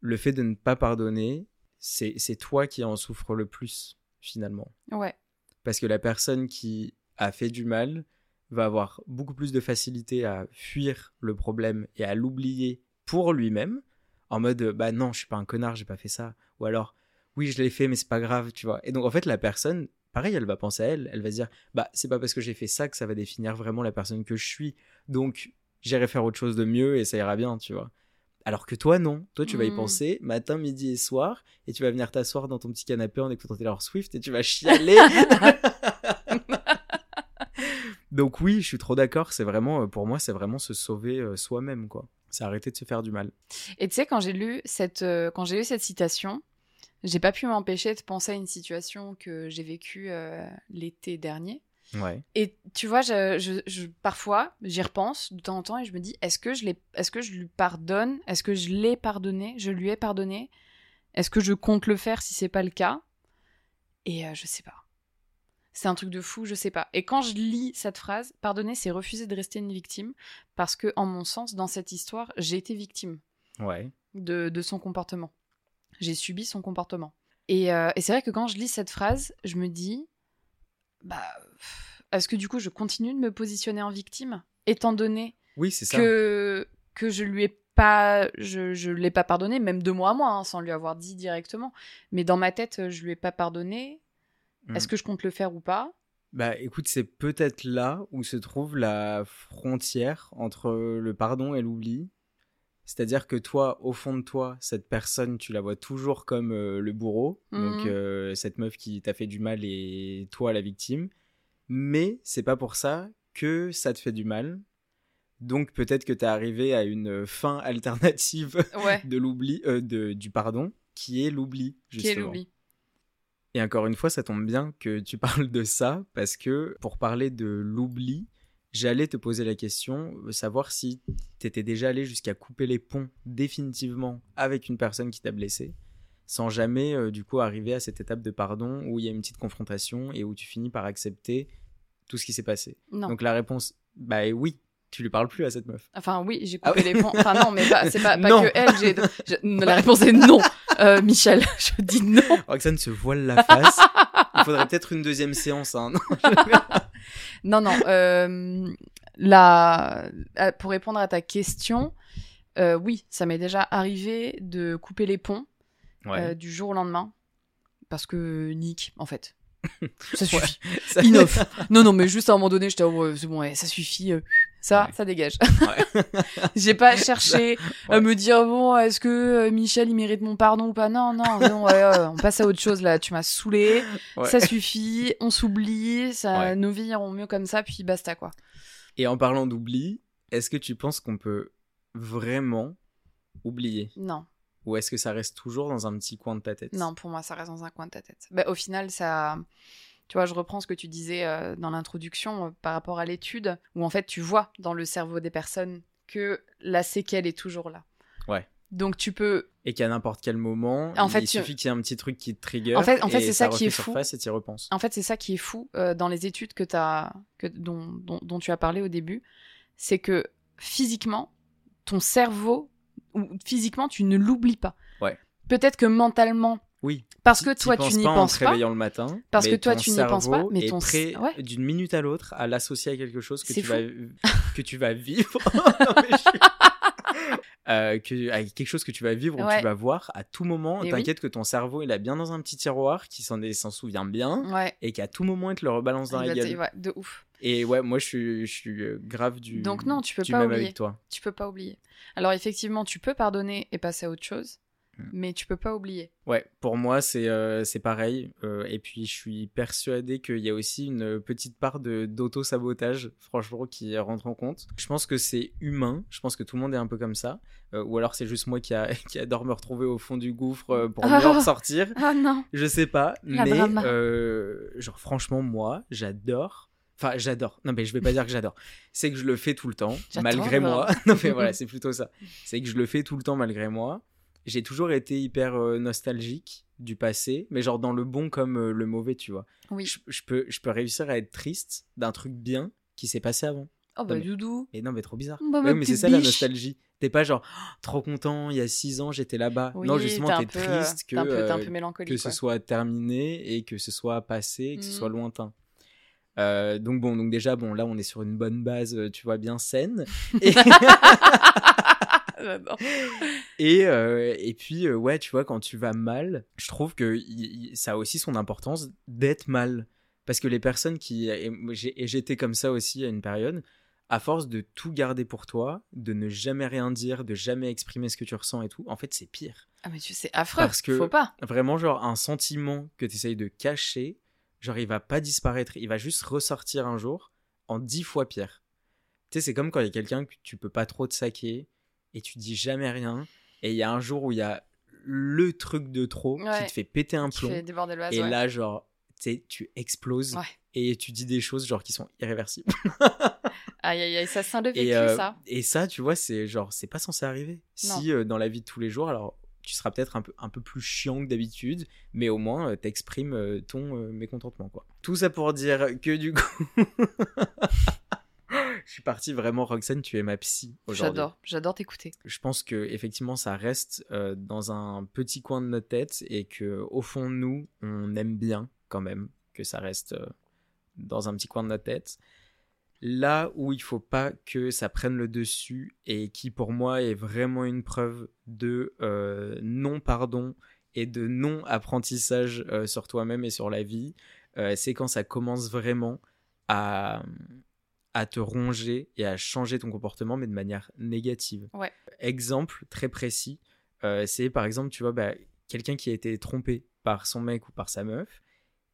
le fait de ne pas pardonner, c'est c'est toi qui en souffres le plus, finalement. Ouais. Parce que la personne qui a fait du mal va avoir beaucoup plus de facilité à fuir le problème et à l'oublier pour lui-même, en mode bah non, je suis pas un connard, j'ai pas fait ça. Ou alors, oui, je l'ai fait, mais c'est pas grave, tu vois. Et donc, en fait, la personne, pareil, elle va penser à elle, elle va se dire bah c'est pas parce que j'ai fait ça que ça va définir vraiment la personne que je suis. Donc, j'irai faire autre chose de mieux et ça ira bien, tu vois. Alors que toi, non. Toi, tu vas y Mm. penser matin, midi et soir, et tu vas venir t'asseoir dans ton petit canapé en écoutant Taylor Swift et tu vas chialer. Donc oui, je suis trop d'accord. C'est vraiment, euh, pour moi, c'est vraiment se sauver euh, soi-même, quoi. C'est arrêter de se faire du mal. Et tu sais, quand j'ai lu cette, euh, quand j'ai lu cette citation, j'ai pas pu m'empêcher de penser à une situation que j'ai vécue euh, l'été dernier. Ouais. Et tu vois, je, je- je- parfois, j'y repense de temps en temps et je me dis, est-ce que je l'ai, est-ce que je lui pardonne? Est-ce que je l'ai pardonné? Je lui ai pardonné? Est-ce que je compte le faire si c'est pas le cas? Et euh, je sais pas. C'est un truc de fou, je sais pas. Et quand je lis cette phrase, pardonner, c'est refuser de rester une victime, parce que, en mon sens, dans cette histoire, j'ai été victime Ouais. de, de son comportement. J'ai subi son comportement. Et, euh, et c'est vrai que quand je lis cette phrase, je me dis, bah, est-ce que du coup je continue de me positionner en victime, étant donné Oui, ça. que, que je lui ai pas, je, je l'ai pas pardonné, même de moi à moi, hein, sans lui avoir dit directement. Mais dans ma tête, je lui ai pas pardonné. Mm. Est-ce que je compte le faire ou pas? Bah écoute, c'est peut-être là où se trouve la frontière entre le pardon et l'oubli. C'est-à-dire que toi, au fond de toi, cette personne, tu la vois toujours comme euh, le bourreau, donc Mhm. euh, cette meuf qui t'a fait du mal et toi la victime. Mais c'est pas pour ça que ça te fait du mal. Donc peut-être que t'es arrivé à une fin alternative Ouais. de l'oubli, euh, du pardon, qui est l'oubli. Qui est justement. l'oubli Et encore une fois, ça tombe bien que tu parles de ça, parce que pour parler de l'oubli, j'allais te poser la question, euh, savoir si t'étais déjà allé jusqu'à couper les ponts définitivement avec une personne qui t'a blessé, sans jamais euh, du coup arriver à cette étape de pardon où il y a une petite confrontation et où tu finis par accepter tout ce qui s'est passé. Non. Donc la réponse, bah oui, tu lui parles plus à cette meuf. Enfin, oui, j'ai Ah coupé oui. les ponts. Enfin, non, mais c'est pas, pas que elle. j'ai- La réponse est non. Euh, Michel, je dis non. Roxane se voile la face. Il faudrait peut-être une deuxième séance. Hein. Non, non. euh, la... euh, Pour répondre à ta question, euh, oui, ça m'est déjà arrivé de couper les ponts Ouais. euh, du jour au lendemain. Parce que Nick, en fait. Ça suffit. Ça- Inoff. non, non, mais juste à un moment donné, j'étais, oh, ouais, c'est bon, ouais, ça suffit. Ça, Ouais. ça dégage. Ouais. J'ai pas cherché à me dire, bon, est-ce que euh, Michel, il mérite mon pardon ou pas? Non, non, non, on passe à autre chose là. Tu m'as saoulé. Ça suffit. On s'oublie. Ça. Nos vies iront mieux comme ça, puis basta, quoi. Et en parlant d'oubli, est-ce que tu penses qu'on peut vraiment oublier? Non. Ou est-ce que ça reste toujours dans un petit coin de ta tête? Non, pour moi, ça reste dans un coin de ta tête. Bah, au final, ça. Tu vois, je reprends ce que tu disais euh, dans l'introduction euh, par rapport à l'étude, où en fait, tu vois dans le cerveau des personnes que la séquelle est toujours là. Ouais. Donc, tu peux. Et qu'à n'importe quel moment, En fait, il tu- suffit qu'il y ait un petit truc qui te trigger. En fait- en fait, et c'est ça qui est fou. surface et tu y repenses. En fait, c'est ça qui est fou euh, dans les études que que, dont, dont, dont tu as parlé au début. C'est que physiquement, ton cerveau, ou physiquement, tu ne l'oublies pas. Ouais. Peut-être que mentalement, Oui. parce que toi, tu n'y pas en penses te pas. réveillant le matin. Parce que toi, tu n'y penses pas, cerveau mais est ton prêt ouais. d'une minute à l'autre à l'associer à quelque chose que tu fou. vas que tu vas vivre. Non, Euh, que, à quelque chose que tu vas vivre ou que Ouais. tu vas voir à tout moment. T'inquiète que ton cerveau il a bien dans un petit tiroir qui s'en souvient bien Ouais. et qu'à tout moment il te le rebalance dans la gueule. de ouf. Et ouais, moi je suis, je suis euh, grave du. Donc non, tu peux du pas oublier. avec toi. Tu peux pas oublier. Alors effectivement, tu peux pardonner et passer à autre chose. Mais tu peux pas oublier. Ouais, pour moi c'est euh, c'est pareil. Euh, et puis je suis persuadé qu'il y a aussi une petite part de d'auto-sabotage, franchement, qui rentre en compte. Je pense que c'est humain. Je pense que tout le monde est un peu comme ça. Euh, ou alors c'est juste moi qui, a, qui adore me retrouver au fond du gouffre pour mieux en ressortir. Ah non. Je sais pas, La mais genre franchement moi j'adore. Enfin j'adore. Non mais je vais pas dire que j'adore. C'est que je le fais tout le temps malgré moi. non mais voilà c'est plutôt ça. C'est que je le fais tout le temps malgré moi. J'ai toujours été hyper euh, nostalgique du passé, mais genre dans le bon comme euh, le mauvais, tu vois. Oui. Je, je peux je peux réussir à être triste d'un truc bien qui s'est passé avant. Oh bah mais- doudou. Et non mais trop bizarre. Bah, Ouais, mais c'est ça la nostalgie. T'es pas genre Oh, trop content, il y a six ans j'étais là-bas. Oui, non justement t'es euh, triste que un peu, un peu mélancolique. que ce soit terminé et que ce soit passé et que ce soit lointain. Euh, donc bon, donc déjà bon là on est sur une bonne base, tu vois bien saine. Et. et, euh, et puis euh, ouais tu vois quand tu vas mal, je trouve que y- y- ça a aussi son importance d'être mal parce que les personnes qui et j'étais comme ça aussi à une période. À force de tout garder pour toi, de ne jamais rien dire, de jamais exprimer ce que tu ressens et tout, en fait c'est pire. Ah mais tu sais, affreux. Parce que- Faut pas. vraiment genre un sentiment que tu essayes de cacher, genre il va pas disparaître, il va juste ressortir un jour en dix fois pire. Tu sais, c'est comme quand il y a quelqu'un que tu peux pas trop te saquer et tu dis jamais rien. Et il y a un jour où il y a le truc de trop Ouais. qui te fait péter un plomb. Et ouais. là, genre, tu exploses Ouais. et tu dis des choses genre qui sont irréversibles. Aïe, aïe, aïe, ça sent le vécu, Et, euh, ça. et ça, tu vois, c'est genre, c'est pas censé arriver. Non. Si euh, dans la vie de tous les jours, alors tu seras peut-être un peu, un peu plus chiant que d'habitude, mais au moins euh, t'exprimes ton mécontentement, quoi. Tout ça pour dire que du coup. Je suis parti vraiment, Roxane, tu es ma psy aujourd'hui. J'adore, j'adore t'écouter. Je pense que effectivement, ça reste euh, dans un petit coin de notre tête et que au fond de nous, on aime bien quand même que ça reste euh, dans un petit coin de notre tête. Là où il faut pas que ça prenne le dessus et qui pour moi est vraiment une preuve de euh, non pardon et de non apprentissage sur toi-même et sur la vie, c'est quand ça commence vraiment à à te ronger et à changer ton comportement, mais de manière négative. Ouais. Exemple très précis, euh, c'est par exemple, tu vois, bah, quelqu'un qui a été trompé par son mec ou par sa meuf,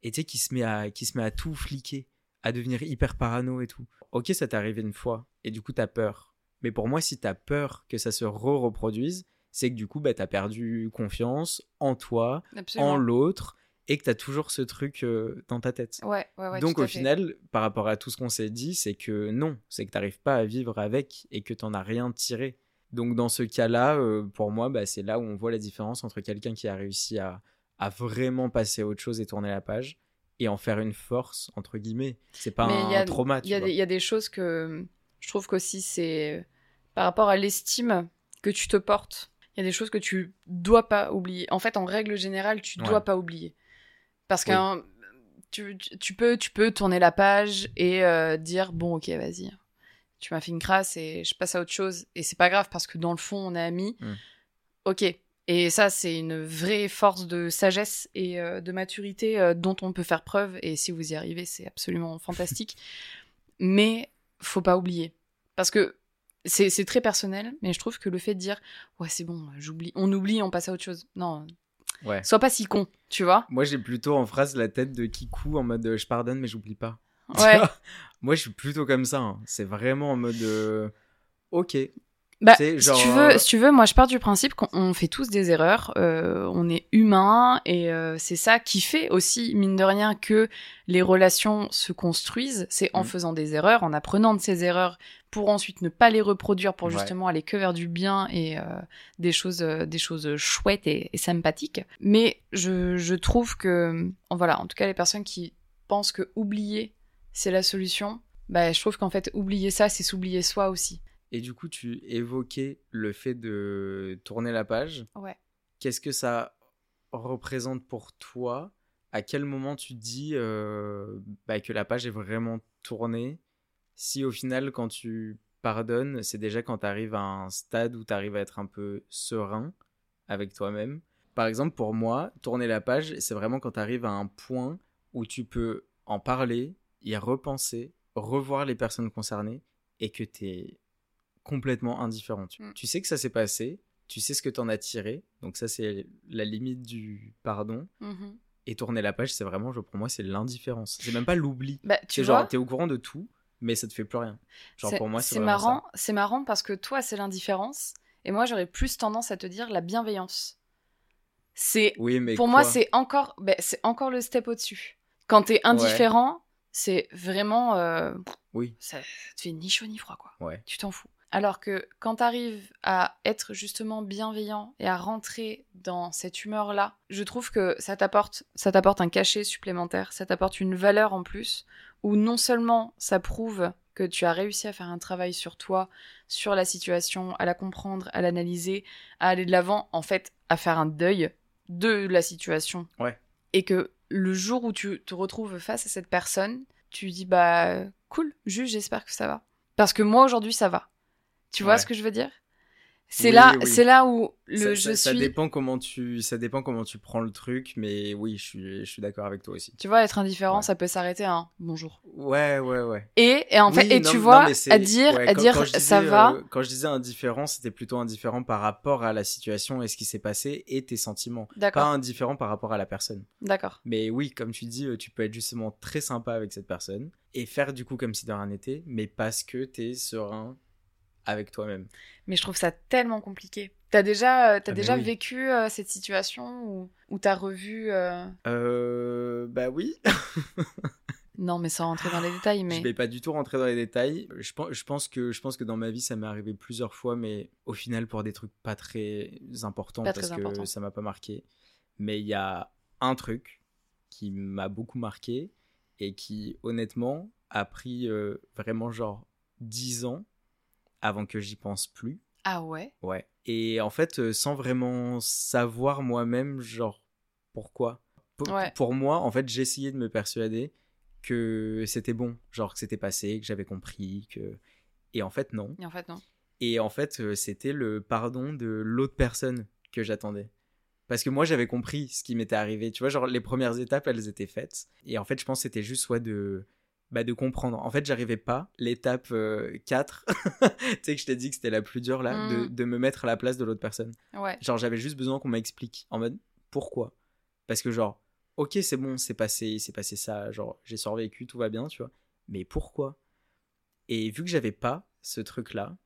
et tu sais, qui se met à, qui se met à tout fliquer, à devenir hyper parano et tout. Ok, ça t'est arrivé une fois, et du coup, t'as peur. Mais pour moi, si t'as peur que ça se re-reproduise, c'est que du coup, bah, t'as perdu confiance en toi, Absolument. en l'autre, et que t'as toujours ce truc euh, dans ta tête. Ouais, ouais, ouais. Donc au final, par rapport à tout ce qu'on s'est dit, c'est que non, c'est que t'arrives pas à vivre avec et que t'en as rien tiré. Donc dans ce cas-là, euh, pour moi, bah, c'est là où on voit la différence entre quelqu'un qui a réussi à, à vraiment passer à autre chose et tourner la page et en faire une force, entre guillemets. C'est pas Mais un y a- trauma, Il tu y, a des- il y a des choses que je trouve qu'aussi c'est par rapport à l'estime que tu te portes. Il y a des choses que tu dois pas oublier. En fait, en règle générale, tu dois Ouais. pas oublier. Parce que Oui. hein, tu, peux, tu peux tourner la page et euh, dire bon, ok, vas-y, tu m'as fait une crasse et je passe à autre chose. Et c'est pas grave parce que dans le fond, on est amis. Mm. Ok. Et ça, c'est une vraie force de sagesse et euh, de maturité euh, dont on peut faire preuve. Et si vous y arrivez, c'est absolument fantastique. Mais faut pas oublier. Parce que c'est c'est très personnel, mais je trouve que le fait de dire ouais, c'est bon, j'oublie, on oublie, on passe à autre chose. Non, Ouais. sois pas si con, tu vois. Moi, j'ai plutôt en phrase la tête de Kikou en mode euh, je pardonne mais j'oublie pas. Ouais. Moi, je suis plutôt comme ça. hein. C'est vraiment en mode euh, ok. Bah, C'est si tu euh, veux, si tu veux, moi je pars du principe qu'on on fait tous des erreurs, euh, on est humain et euh, c'est ça qui fait aussi mine de rien que les relations se construisent, c'est en Mm. faisant des erreurs, en apprenant de ces erreurs pour ensuite ne pas les reproduire pour Ouais. justement aller que vers du bien et euh, des choses euh, des choses chouettes et, et sympathiques. Mais je, je trouve que voilà, en tout cas les personnes qui pensent que oublier c'est la solution, bah je trouve qu'en fait oublier ça c'est s'oublier soi aussi. Et du coup, tu évoquais le fait de tourner la page. Ouais. Qu'est-ce que ça représente pour toi? À quel moment tu dis euh, bah, que la page est vraiment tournée? Si au final, quand tu pardonnes, c'est déjà quand tu arrives à un stade où tu arrives à être un peu serein avec toi-même. Par exemple, pour moi, tourner la page, c'est vraiment quand tu arrives à un point où tu peux en parler, y repenser, revoir les personnes concernées et que tu es complètement indifférent. Tu, Mm. tu sais que ça s'est passé, tu sais ce que t'en as tiré, donc ça c'est la limite du pardon. Mhm. Et tourner la page, c'est vraiment, je- pour moi, c'est l'indifférence. C'est même pas l'oubli. Bah, tu vois, genre, t'es au courant de tout, mais ça te fait plus rien. Genre, c'est- pour moi, c'est marrant, c'est marrant parce que toi c'est l'indifférence et moi j'aurais plus tendance à te dire la bienveillance. C'est. Oui, mais pour moi c'est encore ben, c'est encore le step au-dessus. Quand t'es indifférent, c'est vraiment euh, Oui, ça, te fait ni chaud ni froid quoi. ouais. Tu t'en fous. Alors que quand t'arrives à être justement bienveillant et à rentrer dans cette humeur-là, je trouve que ça t'apporte, ça t'apporte un cachet supplémentaire, ça t'apporte une valeur en plus, où non seulement ça prouve que tu as réussi à faire un travail sur toi, sur la situation, à la comprendre, à l'analyser, à aller de l'avant, en fait, à faire un deuil de la situation. Ouais. Et que le jour où tu te retrouves face à cette personne, tu dis bah cool, juste j'espère que ça va. Parce que moi aujourd'hui ça va. Tu vois Ouais. ce que je veux dire? C'est Oui, là, oui. c'est là où le ça, je ça- ça suis. dépend comment tu ça dépend comment tu prends le truc mais oui je suis je suis d'accord avec toi aussi Tu vois, être indifférent, Ouais. ça peut s'arrêter à un bonjour. ouais ouais ouais Et, et en fait, Oui, et non, tu vois, à dire, ouais, à quand- dire, quand ça va. euh, quand je disais indifférent, c'était plutôt indifférent par rapport à la situation et ce qui s'est passé et tes sentiments. Pas D'accord, indifférent par rapport à la personne. d'accord. Mais oui, comme tu dis, euh, tu peux être justement très sympa avec cette personne et faire du coup comme si de rien n'était, mais parce que t'es serein avec toi-même. Mais je trouve ça tellement compliqué. T'as déjà, euh, t'as Ah, déjà oui. vécu euh, cette situation où, où t'as revu. euh, Euh, bah oui. Non, mais sans rentrer dans les détails, mais. Je vais pas du tout rentrer dans les détails. Je pense, je pense que je pense que dans ma vie ça m'est arrivé plusieurs fois, mais au final pour des trucs pas très importants Pas parce très que ça m'a pas marqué. Mais il y a un truc qui m'a beaucoup marqué et qui honnêtement a pris euh, vraiment genre 10 ans avant que j'y pense plus. Ah ouais? Ouais. Et en fait, euh, sans vraiment savoir moi-même, genre, pourquoi Pour- Ouais. Pour moi, en fait, j'essayais de me persuader que c'était bon, genre que c'était passé, que j'avais compris, que... Et en fait, non. Et en fait, non. Et en fait, euh, c'était le pardon de l'autre personne que j'attendais. Parce que moi, j'avais compris ce qui m'était arrivé. Tu vois, genre, les premières étapes, elles étaient faites. Et en fait, je pense que c'était juste soit de... Bah, de comprendre. En fait, j'arrivais pas, l'étape euh, 4, tu sais que je t'ai dit que c'était la plus dure là, de, Mm. de me mettre à la place de l'autre personne. Ouais. Genre, j'avais juste besoin qu'on m'explique en mode pourquoi? Parce que, genre, ok, c'est bon, c'est passé, c'est passé ça, genre, j'ai survécu, tout va bien, tu vois. Mais pourquoi? Et vu que j'avais pas ce truc-là,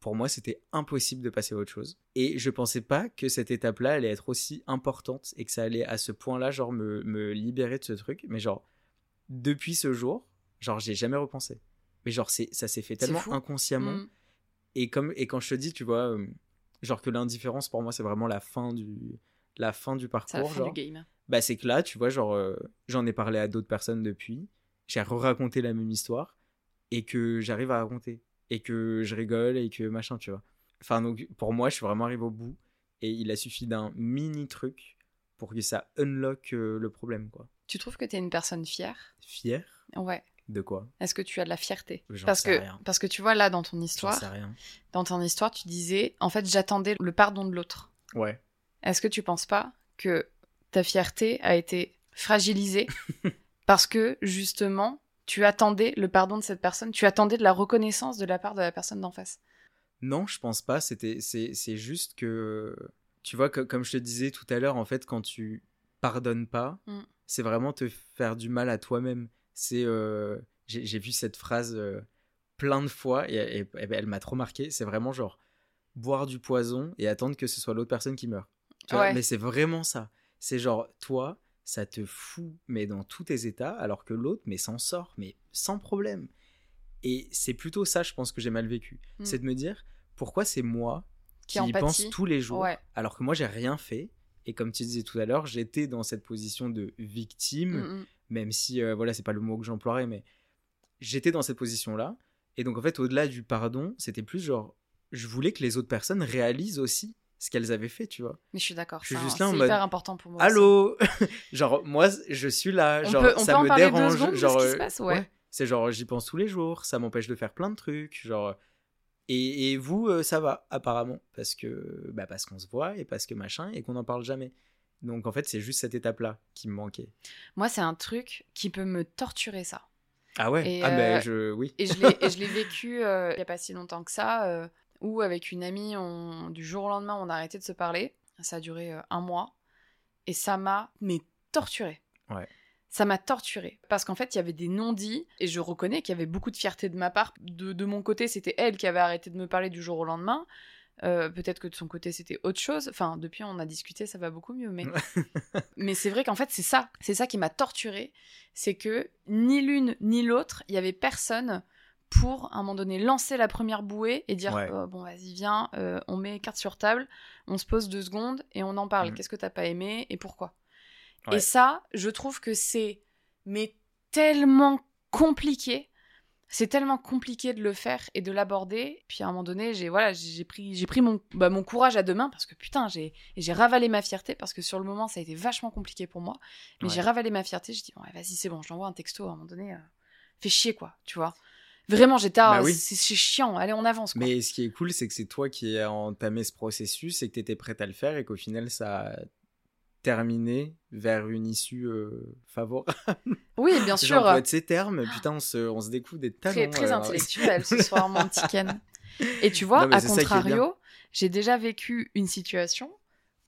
pour moi, c'était impossible de passer à autre chose. Et je pensais pas que cette étape-là allait être aussi importante et que ça allait à ce point-là, genre, me, me libérer de ce truc. Mais, genre, depuis ce jour, genre, j'ai jamais repensé. Mais, genre, c'est, ça s'est fait tellement inconsciemment. Mm. Et, comme, et quand je te dis, tu vois, euh, genre que l'indifférence, pour moi, c'est vraiment la fin du, la fin du C'est la parcours. fin genre. du game. Bah, c'est que là, tu vois, genre, euh, j'en ai parlé à d'autres personnes depuis. J'ai raconté la même histoire et que j'arrive à raconter et que je rigole et que machin, tu vois. Enfin, donc, pour moi, je suis vraiment arrivé au bout et il a suffi d'un mini truc pour que ça unlock euh, le problème, quoi. Tu trouves que t'es une personne fière? Fier Ouais. De quoi Est-ce que tu as de la fierté parce sais que, rien. parce que tu vois, là, dans ton histoire, sais rien. dans ton histoire, tu disais, en fait, j'attendais le pardon de l'autre. Ouais. Est-ce que tu penses pas que ta fierté a été fragilisée parce que, justement, tu attendais le pardon de cette personne, tu attendais de la reconnaissance de la part de la personne d'en face? Non, je pense pas. C'était, c'est juste que, tu vois, que- comme je te disais tout à l'heure, en fait, quand tu pardonnes pas, Mm. c'est vraiment te faire du mal à toi-même. C'est, euh, j'ai, vu cette phrase euh, plein de fois et, et- et elle m'a trop marqué. C'est vraiment genre boire du poison et attendre que ce soit l'autre personne qui meurt. Tu vois, Ouais. mais c'est vraiment ça. C'est genre toi, ça te fout mais dans tous tes états, alors que l'autre mais s'en sort mais sans problème. Et c'est plutôt ça, je pense que j'ai mal vécu. Mm. C'est de me dire pourquoi c'est moi Qui qui y pense tous les jours, Ouais. alors que moi j'ai rien fait. Et comme tu disais tout à l'heure, j'étais dans cette position de victime, Mm, mm. Même si euh, voilà c'est pas le mot que j'emploierais, mais j'étais dans cette position là. Et donc en fait au-delà du pardon, c'était plus genre je voulais que les autres personnes réalisent aussi ce qu'elles avaient fait, tu vois. Mais je suis d'accord. Je suis juste là en c'est mode, hyper important pour moi. Allô? Genre, moi, je suis là. On Genre, peut- on ça peut me dérange. secondes de genre, ce qui se euh, passe, ouais. C'est genre, j'y pense tous les jours. Ça m'empêche de faire plein de trucs. Genre. Et, et vous, euh, ça va, apparemment. Parce que bah, parce qu'on se voit et parce que machin et qu'on n'en parle jamais. Donc, en fait, c'est juste cette étape-là qui me manquait. Moi, c'est un truc qui peut me torturer, ça. Ah ouais? Et, Ah, ben, euh, je. Oui. Et je l'ai, vécu euh, il n'y a pas si longtemps que ça, euh, où avec une amie, on, du jour au lendemain, on a arrêté de se parler. Ça a duré un mois. Et ça m'a mais torturé. Ouais. Ça m'a torturé. Parce qu'en fait, il y avait des non-dits. Et je reconnais qu'il y avait beaucoup de fierté de ma part. De, de mon côté, c'était elle qui avait arrêté de me parler du jour au lendemain. Euh, peut-être que de son côté, c'était autre chose. Enfin, depuis, on a discuté, ça va beaucoup mieux. Mais, mais c'est vrai qu'en fait, c'est ça. C'est ça qui m'a torturé. C'est que ni l'une ni l'autre, il y avait personne pour, à un moment donné, lancer la première bouée et dire Ouais. euh, Bon, vas-y, viens, euh, on met carte sur table, on se pose deux secondes et on en parle. Mhm. Qu'est-ce que t'as pas aimé et pourquoi? Ouais. Et ça, je trouve que c'est mais tellement compliqué. C'est tellement compliqué de le faire et de l'aborder. Puis à un moment donné, j'ai voilà, j'ai pris, j'ai pris mon, bah, mon courage à deux mains parce que putain, j'ai j'ai ravalé ma fierté parce que sur le moment, ça a été vachement compliqué pour moi. Mais Ouais. j'ai ravalé ma fierté. J'ai dit, bon, ouais, vas-y, c'est bon, je l'envoie un texto à un moment donné. euh, fais chier, quoi, tu vois. Vraiment, j'étais, ah, Bah oui. c'est c'est chiant, allez, on avance. Quoi. Mais ce qui est cool, c'est que c'est toi qui as entamé ce processus et que tu étais prête à le faire et qu'au final, ça a terminé vers une issue euh, favorable. Oui, bien sûr. J'emploie de ces termes, putain, on se, on se découvre des talents. très, très euh, intellectuel ce soir, mon petit Ken. Et tu vois, Non, à contrario, j'ai déjà vécu une situation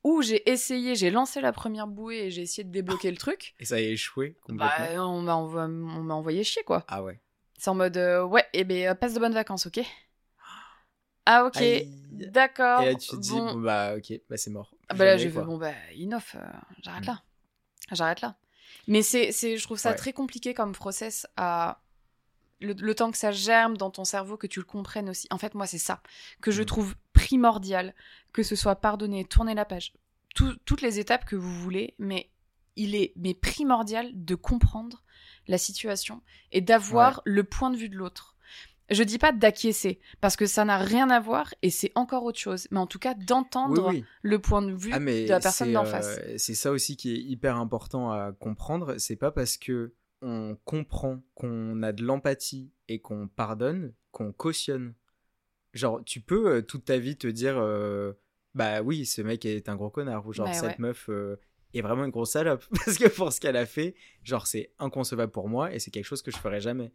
où j'ai essayé, j'ai lancé la première bouée et j'ai essayé de débloquer le truc. Et ça a échoué complètement. Bah, on m'a envo- on m'a envoyé chier, quoi. ah ouais. C'est en mode, euh, ouais, et ben, euh, passe de bonnes vacances, ok? Ah, ok, d'accord. Et là, tu te dis, bon. bon, bah ok, bah c'est mort. Ah bah là, fait, quoi. bon, bah, inoff, euh, j'arrête Mm. là. J'arrête là. Mais c'est, c'est, je trouve ça Ouais. très compliqué comme process à. Le, le temps que ça germe dans ton cerveau, que tu le comprennes aussi. En fait, moi, c'est ça que je Mm. trouve primordial, que ce soit pardonner, tourner la page, tout- toutes les étapes que vous voulez, mais il est mais primordial de comprendre la situation et d'avoir le point de vue de l'autre. Je dis pas d'acquiescer, parce que ça n'a rien à voir et c'est encore autre chose, mais en tout cas d'entendre oui. le point de vue Ah, de la personne d'en euh, face. C'est ça aussi qui est hyper important à comprendre. C'est pas parce que on comprend qu'on a de l'empathie et qu'on pardonne qu'on cautionne. Genre, tu peux euh, toute ta vie te dire, euh, bah oui, ce mec est un gros connard ou genre Mais cette ouais. meuf est vraiment une grosse salope parce que pour ce qu'elle a fait, genre c'est inconcevable pour moi et c'est quelque chose que je ferais jamais.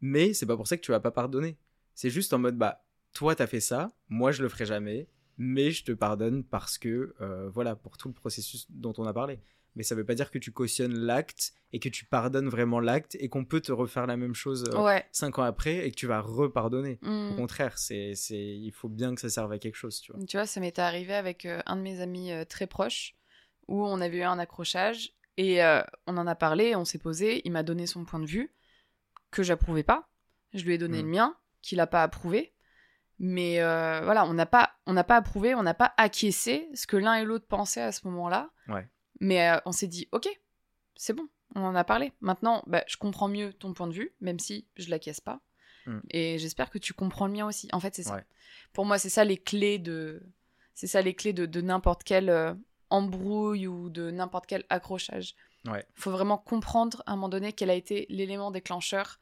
Mais c'est pas pour ça que tu vas pas pardonner. C'est juste en mode bah toi t'as fait ça, moi je le ferai jamais, mais je te pardonne parce que euh, voilà pour tout le processus dont on a parlé. Mais ça veut pas dire que tu cautionnes l'acte et que tu pardonnes vraiment l'acte et qu'on peut te refaire la même chose euh, Ouais. cinq ans après et que tu vas repardonner. Mm. Au contraire, c'est c'est il faut bien que ça serve à quelque chose, tu vois. Tu vois, ça m'était arrivé avec euh, un de mes amis très proches où on avait eu un accrochage et on en a parlé, on s'est posé, il m'a donné son point de vue que j'approuvais pas. Je lui ai donné Mm. le mien qu'il a pas approuvé. Mais euh, voilà, on n'a pas, on n'a pas approuvé, on n'a pas acquiescé ce que l'un et l'autre pensaient à ce moment-là. Ouais. Mais euh, on s'est dit, ok, c'est bon, on en a parlé. Maintenant, bah, je comprends mieux ton point de vue, même si je l'acquiesce pas. Mm. Et j'espère que tu comprends le mien aussi. En fait, c'est ça. Ouais. Pour moi, c'est ça les clés de, c'est ça les clés de, de n'importe quelle euh, embrouille ou de n'importe quel accrochage. Ouais. faut vraiment comprendre à un moment donné quel a été l'élément déclencheur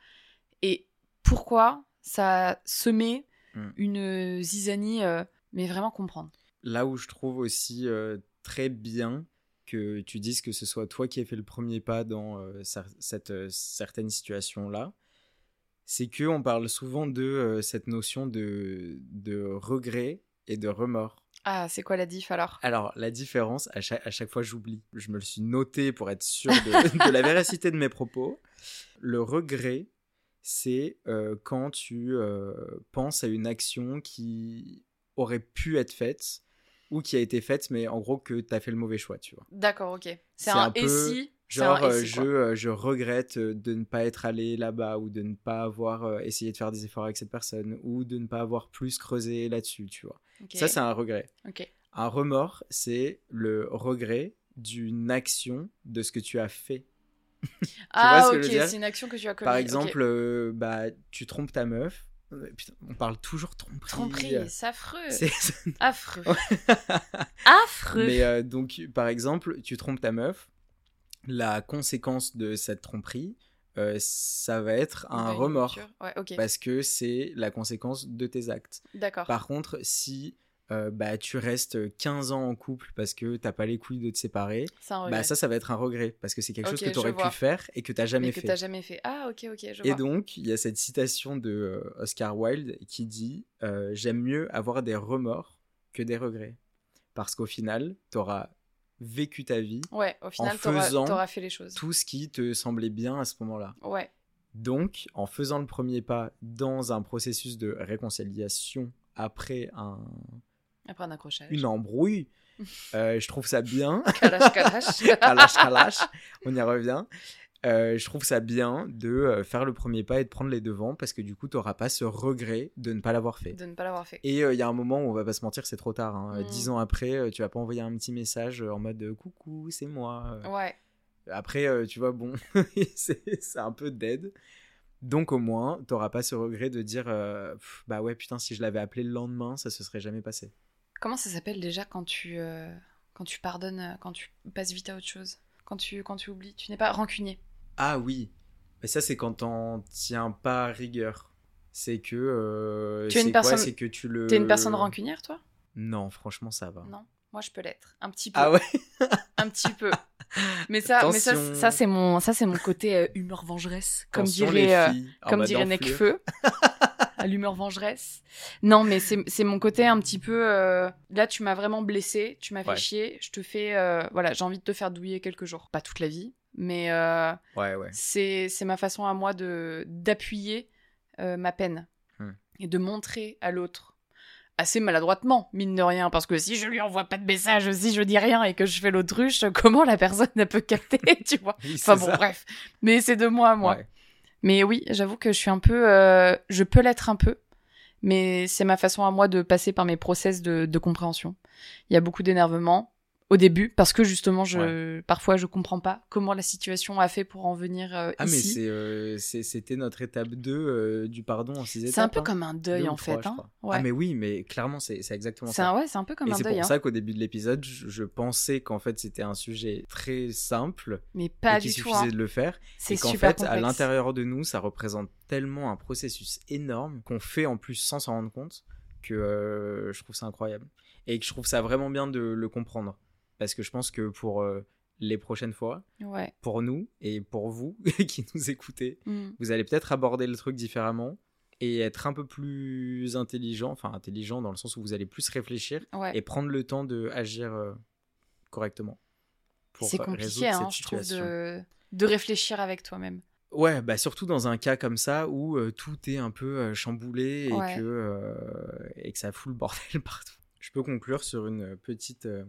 et pourquoi ça a semé Mm. une zizanie, euh, mais vraiment comprendre. Là où je trouve aussi euh, très bien que tu dises que ce soit toi qui aies fait le premier pas dans euh, cette euh, certaine situation là, c'est que on parle souvent de cette notion de, de regret et de remords. Ah, c'est quoi la diff alors? Alors, la différence, à chaque, à chaque fois, j'oublie. Je me le suis noté pour être sûr de, de la véracité de mes propos. Le regret, c'est euh, quand tu euh, penses à une action qui aurait pu être faite ou qui a été faite, mais en gros que tu as fait le mauvais choix, tu vois. D'accord, ok. C'est un, un peu et si Genre, euh, je, je regrette de ne pas être allé là-bas ou de ne pas avoir euh, essayé de faire des efforts avec cette personne ou de ne pas avoir plus creusé là-dessus, tu vois. Ça, c'est un regret. Un remords, c'est le regret d'une action de ce que tu as fait. Ah, vois ce que ok, je veux dire? c'est une action que tu as commise. Par exemple, euh, bah, tu trompes ta meuf. Euh, Putain, on parle toujours tromperie. Tromperie, c'est affreux. C'est- Affreux. Affreux. Mais euh, donc, par exemple, tu trompes ta meuf. La conséquence de cette tromperie, euh, ça va être un remords. Ouais. Parce que c'est la conséquence de tes actes. D'accord. Par contre, si euh, bah, tu restes 15 ans en couple parce que t'as pas les couilles de te séparer, bah, ça, ça va être un regret. Parce que c'est quelque chose que tu aurais pu faire et que t'as jamais mais que fait. t'as jamais fait. Ah, ok, ok, je Et vois. donc, il y a cette citation de euh, Oscar Wilde qui dit J'aime mieux avoir des remords que des regrets. Parce qu'au final, t'auras vécu ta vie, Ouais, au final, t'auras fait les choses. tout ce qui te semblait bien à ce moment-là. Ouais. Donc, en faisant le premier pas dans un processus de réconciliation après un, Après un accrochage. une embrouille, euh, je trouve ça bien. Kalash, kalash. Kalash, kalash, on y revient. Euh, je trouve ça bien de euh, faire le premier pas et de prendre les devants parce que du coup, tu n'auras pas ce regret de ne pas l'avoir fait. de ne pas l'avoir fait. Et euh, il y a un moment où on va pas se mentir, c'est trop tard. hein. Mm. Dix ans après, euh, tu vas pas envoyer un petit message euh, en mode euh, coucou, c'est moi. Euh, Ouais. Après, euh, tu vois, bon, c'est un peu dead. Donc au moins, t'auras pas ce regret de dire euh, Pff, bah ouais putain si je l'avais appelé le lendemain, ça se serait jamais passé. Comment ça s'appelle déjà quand tu, euh, quand tu pardonnes, euh, quand tu passes vite à autre chose? Quand tu, quand tu oublies Tu n'es pas rancunier? Ah oui, Mais ça, c'est quand t'en tiens pas rigueur. C'est que. euh, Tu es une quoi? personne- C'est que tu le. T'es une personne rancunière, toi? Non, franchement, ça va. Non. Moi, je peux l'être. Un petit peu. Ah ouais? Un petit peu. Mais ça, mais ça, c'est mon, ça c'est mon côté euh, humeur vengeresse, comme Attention, dirait, euh, comme dirait. Necfeu. à l'humeur vengeresse. Non, mais c'est mon côté un petit peu. euh, Là, tu m'as vraiment blessé, tu m'as fait chier. Je te fais, voilà, j'ai envie de te faire douiller quelques jours, pas toute la vie, mais euh, Ouais, ouais. c'est ma façon à moi de d'appuyer euh, ma peine Hmm. et de montrer à l'autre assez maladroitement mine de rien parce que si je lui envoie pas de message si je dis rien et que je fais l'autruche comment la personne elle peut capter tu vois? Oui, enfin bon ça. bref mais c'est de moi moi Ouais. mais oui j'avoue que je suis un peu euh, je peux l'être un peu mais c'est ma façon à moi de passer par mes process de, de compréhension il y a beaucoup d'énervement au début parce que justement je parfois je comprends pas comment la situation a fait pour en venir euh, Ah, mais ici c'est, euh, c'est- c'était notre étape 2 euh, du pardon en 6 étapes. c'est un peu hein. comme un deuil Deux en fait hein. ouais. Ah, mais oui, mais clairement, c'est, c'est exactement c'est ça. un ouais c'est un peu comme Et un c'est deuil pour hein. ça qu'au début de l'épisode, je, je pensais qu'en fait c'était un sujet très simple mais pas et du tout suffisait hein. de le faire. c'est qu'en fait, à l'intérieur de nous, ça représente tellement un processus énorme qu'on fait en plus sans s'en rendre compte que euh, je trouve ça incroyable. Et que je trouve ça vraiment bien de le comprendre. Parce que je pense que pour euh, les prochaines fois, ouais pour nous et pour vous qui nous écoutez, Mm. vous allez peut-être aborder le truc différemment et être un peu plus intelligent, enfin intelligent dans le sens où vous allez plus réfléchir ouais et prendre le temps de agir euh, correctement. c'est résoudre compliqué hein, cette je trouve de de réfléchir avec toi-même Ouais, bah surtout dans un cas comme ça où euh, tout est un peu euh, chamboulé et, Ouais. que, euh, et que ça fout le bordel partout. Je peux conclure sur une petite euh,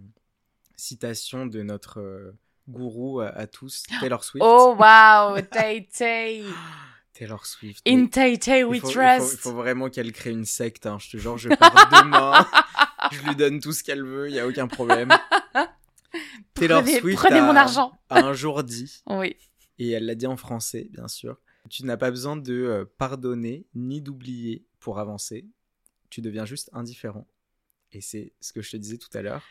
citation de notre euh, gourou à, à tous, Taylor Swift. oh wow Tay Tay Taylor Swift. in Tay Tay il we faut, il faut- trust vraiment qu'elle crée une secte. hein. Je te jure, je pars demain. je lui donne tout ce qu'elle veut, il n'y a aucun problème. Taylor prenez, Swift prenez a- mon argent a un jour dit oui et elle l'a dit en français, bien sûr. Tu n'as pas besoin de euh, pardonner ni d'oublier pour avancer. Tu deviens juste indifférent. Et c'est ce que je te disais tout à l'heure.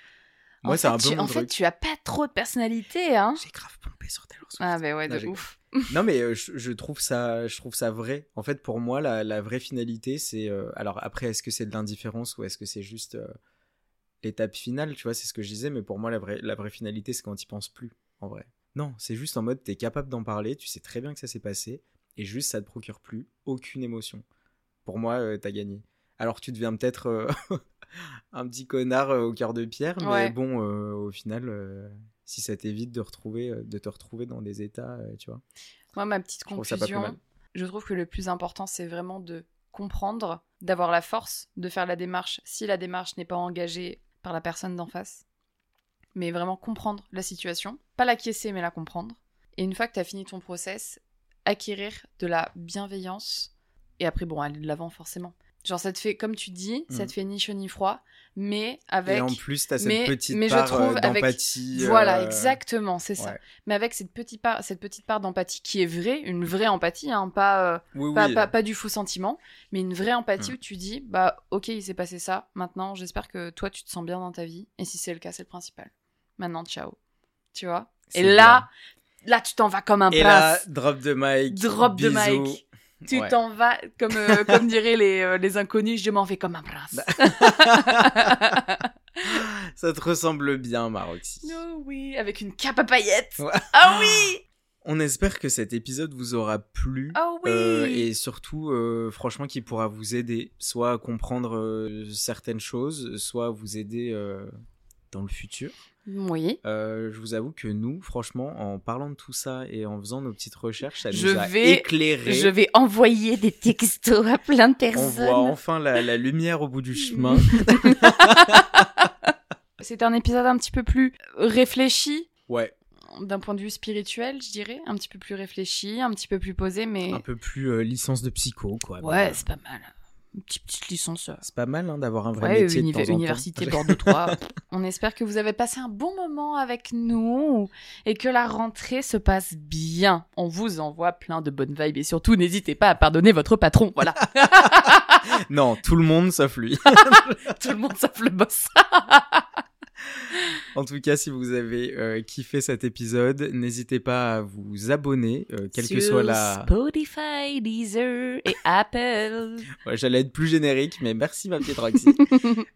Moi, en c'est fait, un peu tu, mon en fait tu as pas trop de personnalité hein J'ai grave pompé sur Taylor Swift. ah ben ouais Non, de j'ai- ouf Non, mais euh, je, je trouve ça, je trouve ça vrai. En fait, pour moi, la, la vraie finalité, c'est. euh, alors après, est-ce que c'est de l'indifférence ou est-ce que c'est juste euh, l'étape finale? Tu vois, c'est ce que je disais. Mais pour moi, la vraie, la vraie finalité, c'est quand tu penses plus. En vrai. Non, c'est juste en mode, t'es capable d'en parler. Tu sais très bien que ça s'est passé et juste ça te procure plus aucune émotion. Pour moi, t'as gagné. Alors tu deviens peut-être un petit connard euh, au cœur de pierre, mais Ouais. bon, euh, au final, euh, si ça t'évite de retrouver, de te retrouver dans des états, euh, tu vois. Moi, ma petite Je trouve conclusion, je trouve que le plus important, c'est vraiment de comprendre, d'avoir la force de faire la démarche si la démarche n'est pas engagée par la personne d'en face. Mais vraiment comprendre la situation, pas l'acquiescer, mais la comprendre. Et une fois que tu as fini ton process, acquérir de la bienveillance. Et après, bon, aller de l'avant forcément. Genre, ça te fait, comme tu dis, ça Mhm. te fait ni chaud ni froid, mais avec. Et en plus, t'as cette mais- petite mais part euh, avec- d'empathie. Voilà, euh, exactement, c'est ça. Mais avec cette petite part, cette petite part d'empathie qui est vraie, une vraie empathie, hein, pas, euh, Oui, pas, oui. pas, pas du faux sentiment, mais une vraie empathie Mm. où tu dis, bah ok, il s'est passé ça, maintenant j'espère que toi tu te sens bien dans ta vie, et si c'est le cas, c'est le principal. Maintenant, ciao. Tu vois? Et là, là tu t'en vas comme un bien. Et là, prince. drop de mic. Drop de mic. Tu Ouais. t'en vas, comme, euh, comme diraient les, euh, les inconnus, je m'en vais comme un prince. Ça te ressemble bien, Maroxy. oh oui, avec une cape à paillettes. Ouais. Ah oui On espère que cet épisode vous aura plu. Ah oui Euh, et surtout, euh, franchement, qui pourra vous aider, soit à comprendre euh, certaines choses, soit à vous aider dans le futur. Oui. Euh, je vous avoue que nous, franchement, en parlant de tout ça et en faisant nos petites recherches, ça Je nous a vais- éclairé. Je vais envoyer des textos à plein de On personnes. voit enfin la, la lumière au bout du chemin. C'était un épisode un petit peu plus réfléchi, Ouais, d'un point de vue spirituel, je dirais. Un petit peu plus réfléchi, un petit peu plus posé, mais. un peu plus euh, licence de psycho, quoi. Ouais, c'est pas mal. Petite, petite licence. euh, C'est pas mal hein, d'avoir un vrai Ouais, métier de temps en temps. université Bordeaux 3. On espère que vous avez passé un bon moment avec nous et que la rentrée se passe bien. On vous envoie plein de bonnes vibes et surtout n'hésitez pas à pardonner votre patron. Voilà, Non, tout le monde sauf lui. tout le monde sauf le boss. En tout cas, si vous avez euh, kiffé cet épisode, n'hésitez pas à vous abonner, euh, quelle que soit la. Spotify, Deezer et Apple. Ouais, J'allais être plus générique, mais merci ma petite Roxy.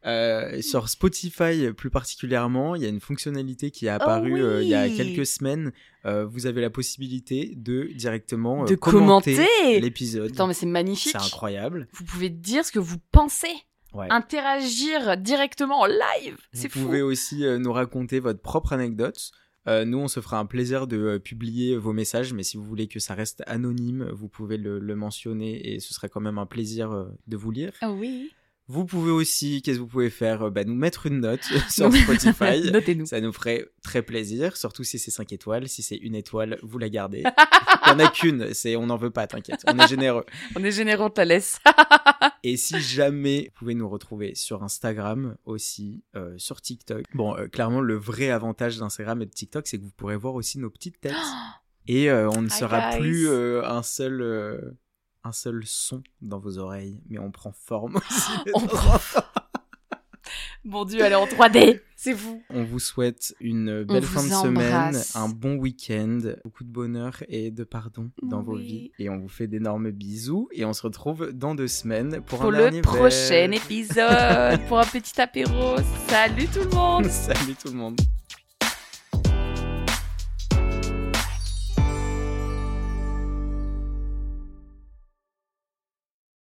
Euh, sur Spotify plus particulièrement, il y a une fonctionnalité qui est apparue oui. euh, il y a quelques semaines. Vous avez la possibilité de directement De commenter, commenter. l'épisode. Attends, mais c'est magnifique. C'est incroyable. Vous pouvez dire ce que vous pensez, Ouais. interagir directement en live. Vous C'est fou. pouvez aussi euh, nous raconter votre propre anecdote. Euh, nous, on se fera un plaisir de euh, publier vos messages, mais si vous voulez que ça reste anonyme, vous pouvez le, le mentionner et ce serait quand même un plaisir euh, de vous lire. Ah oui. Vous pouvez aussi, qu'est-ce que vous pouvez faire? Euh, bah, Nous mettre une note sur Spotify. Notez-nous. Ça nous ferait très plaisir, surtout si c'est 5 étoiles. Si c'est une étoile, vous la gardez. Il n'y en a qu'une, c'est, on n'en veut pas, t'inquiète. On est généreux. On est généreux, on te laisse. Et si jamais vous pouvez nous retrouver sur Instagram aussi, euh, sur TikTok. Bon, euh, clairement, le vrai avantage d'Instagram et de TikTok, c'est que vous pourrez voir aussi nos petites têtes. Et euh, on ne Hi, sera guys. plus euh, un seul. Un seul son dans vos oreilles, mais on prend forme aussi. On prend. Mon dieu, elle est en 3D. C'est fou. On vous souhaite une belle vous fin de semaine, un bon week-end, beaucoup de bonheur et de pardon dans vos vies. Et on vous fait d'énormes bisous et on se retrouve dans deux semaines pour, Pour un le prochain épisode, pour un petit apéro. Salut tout le monde. Salut tout le monde.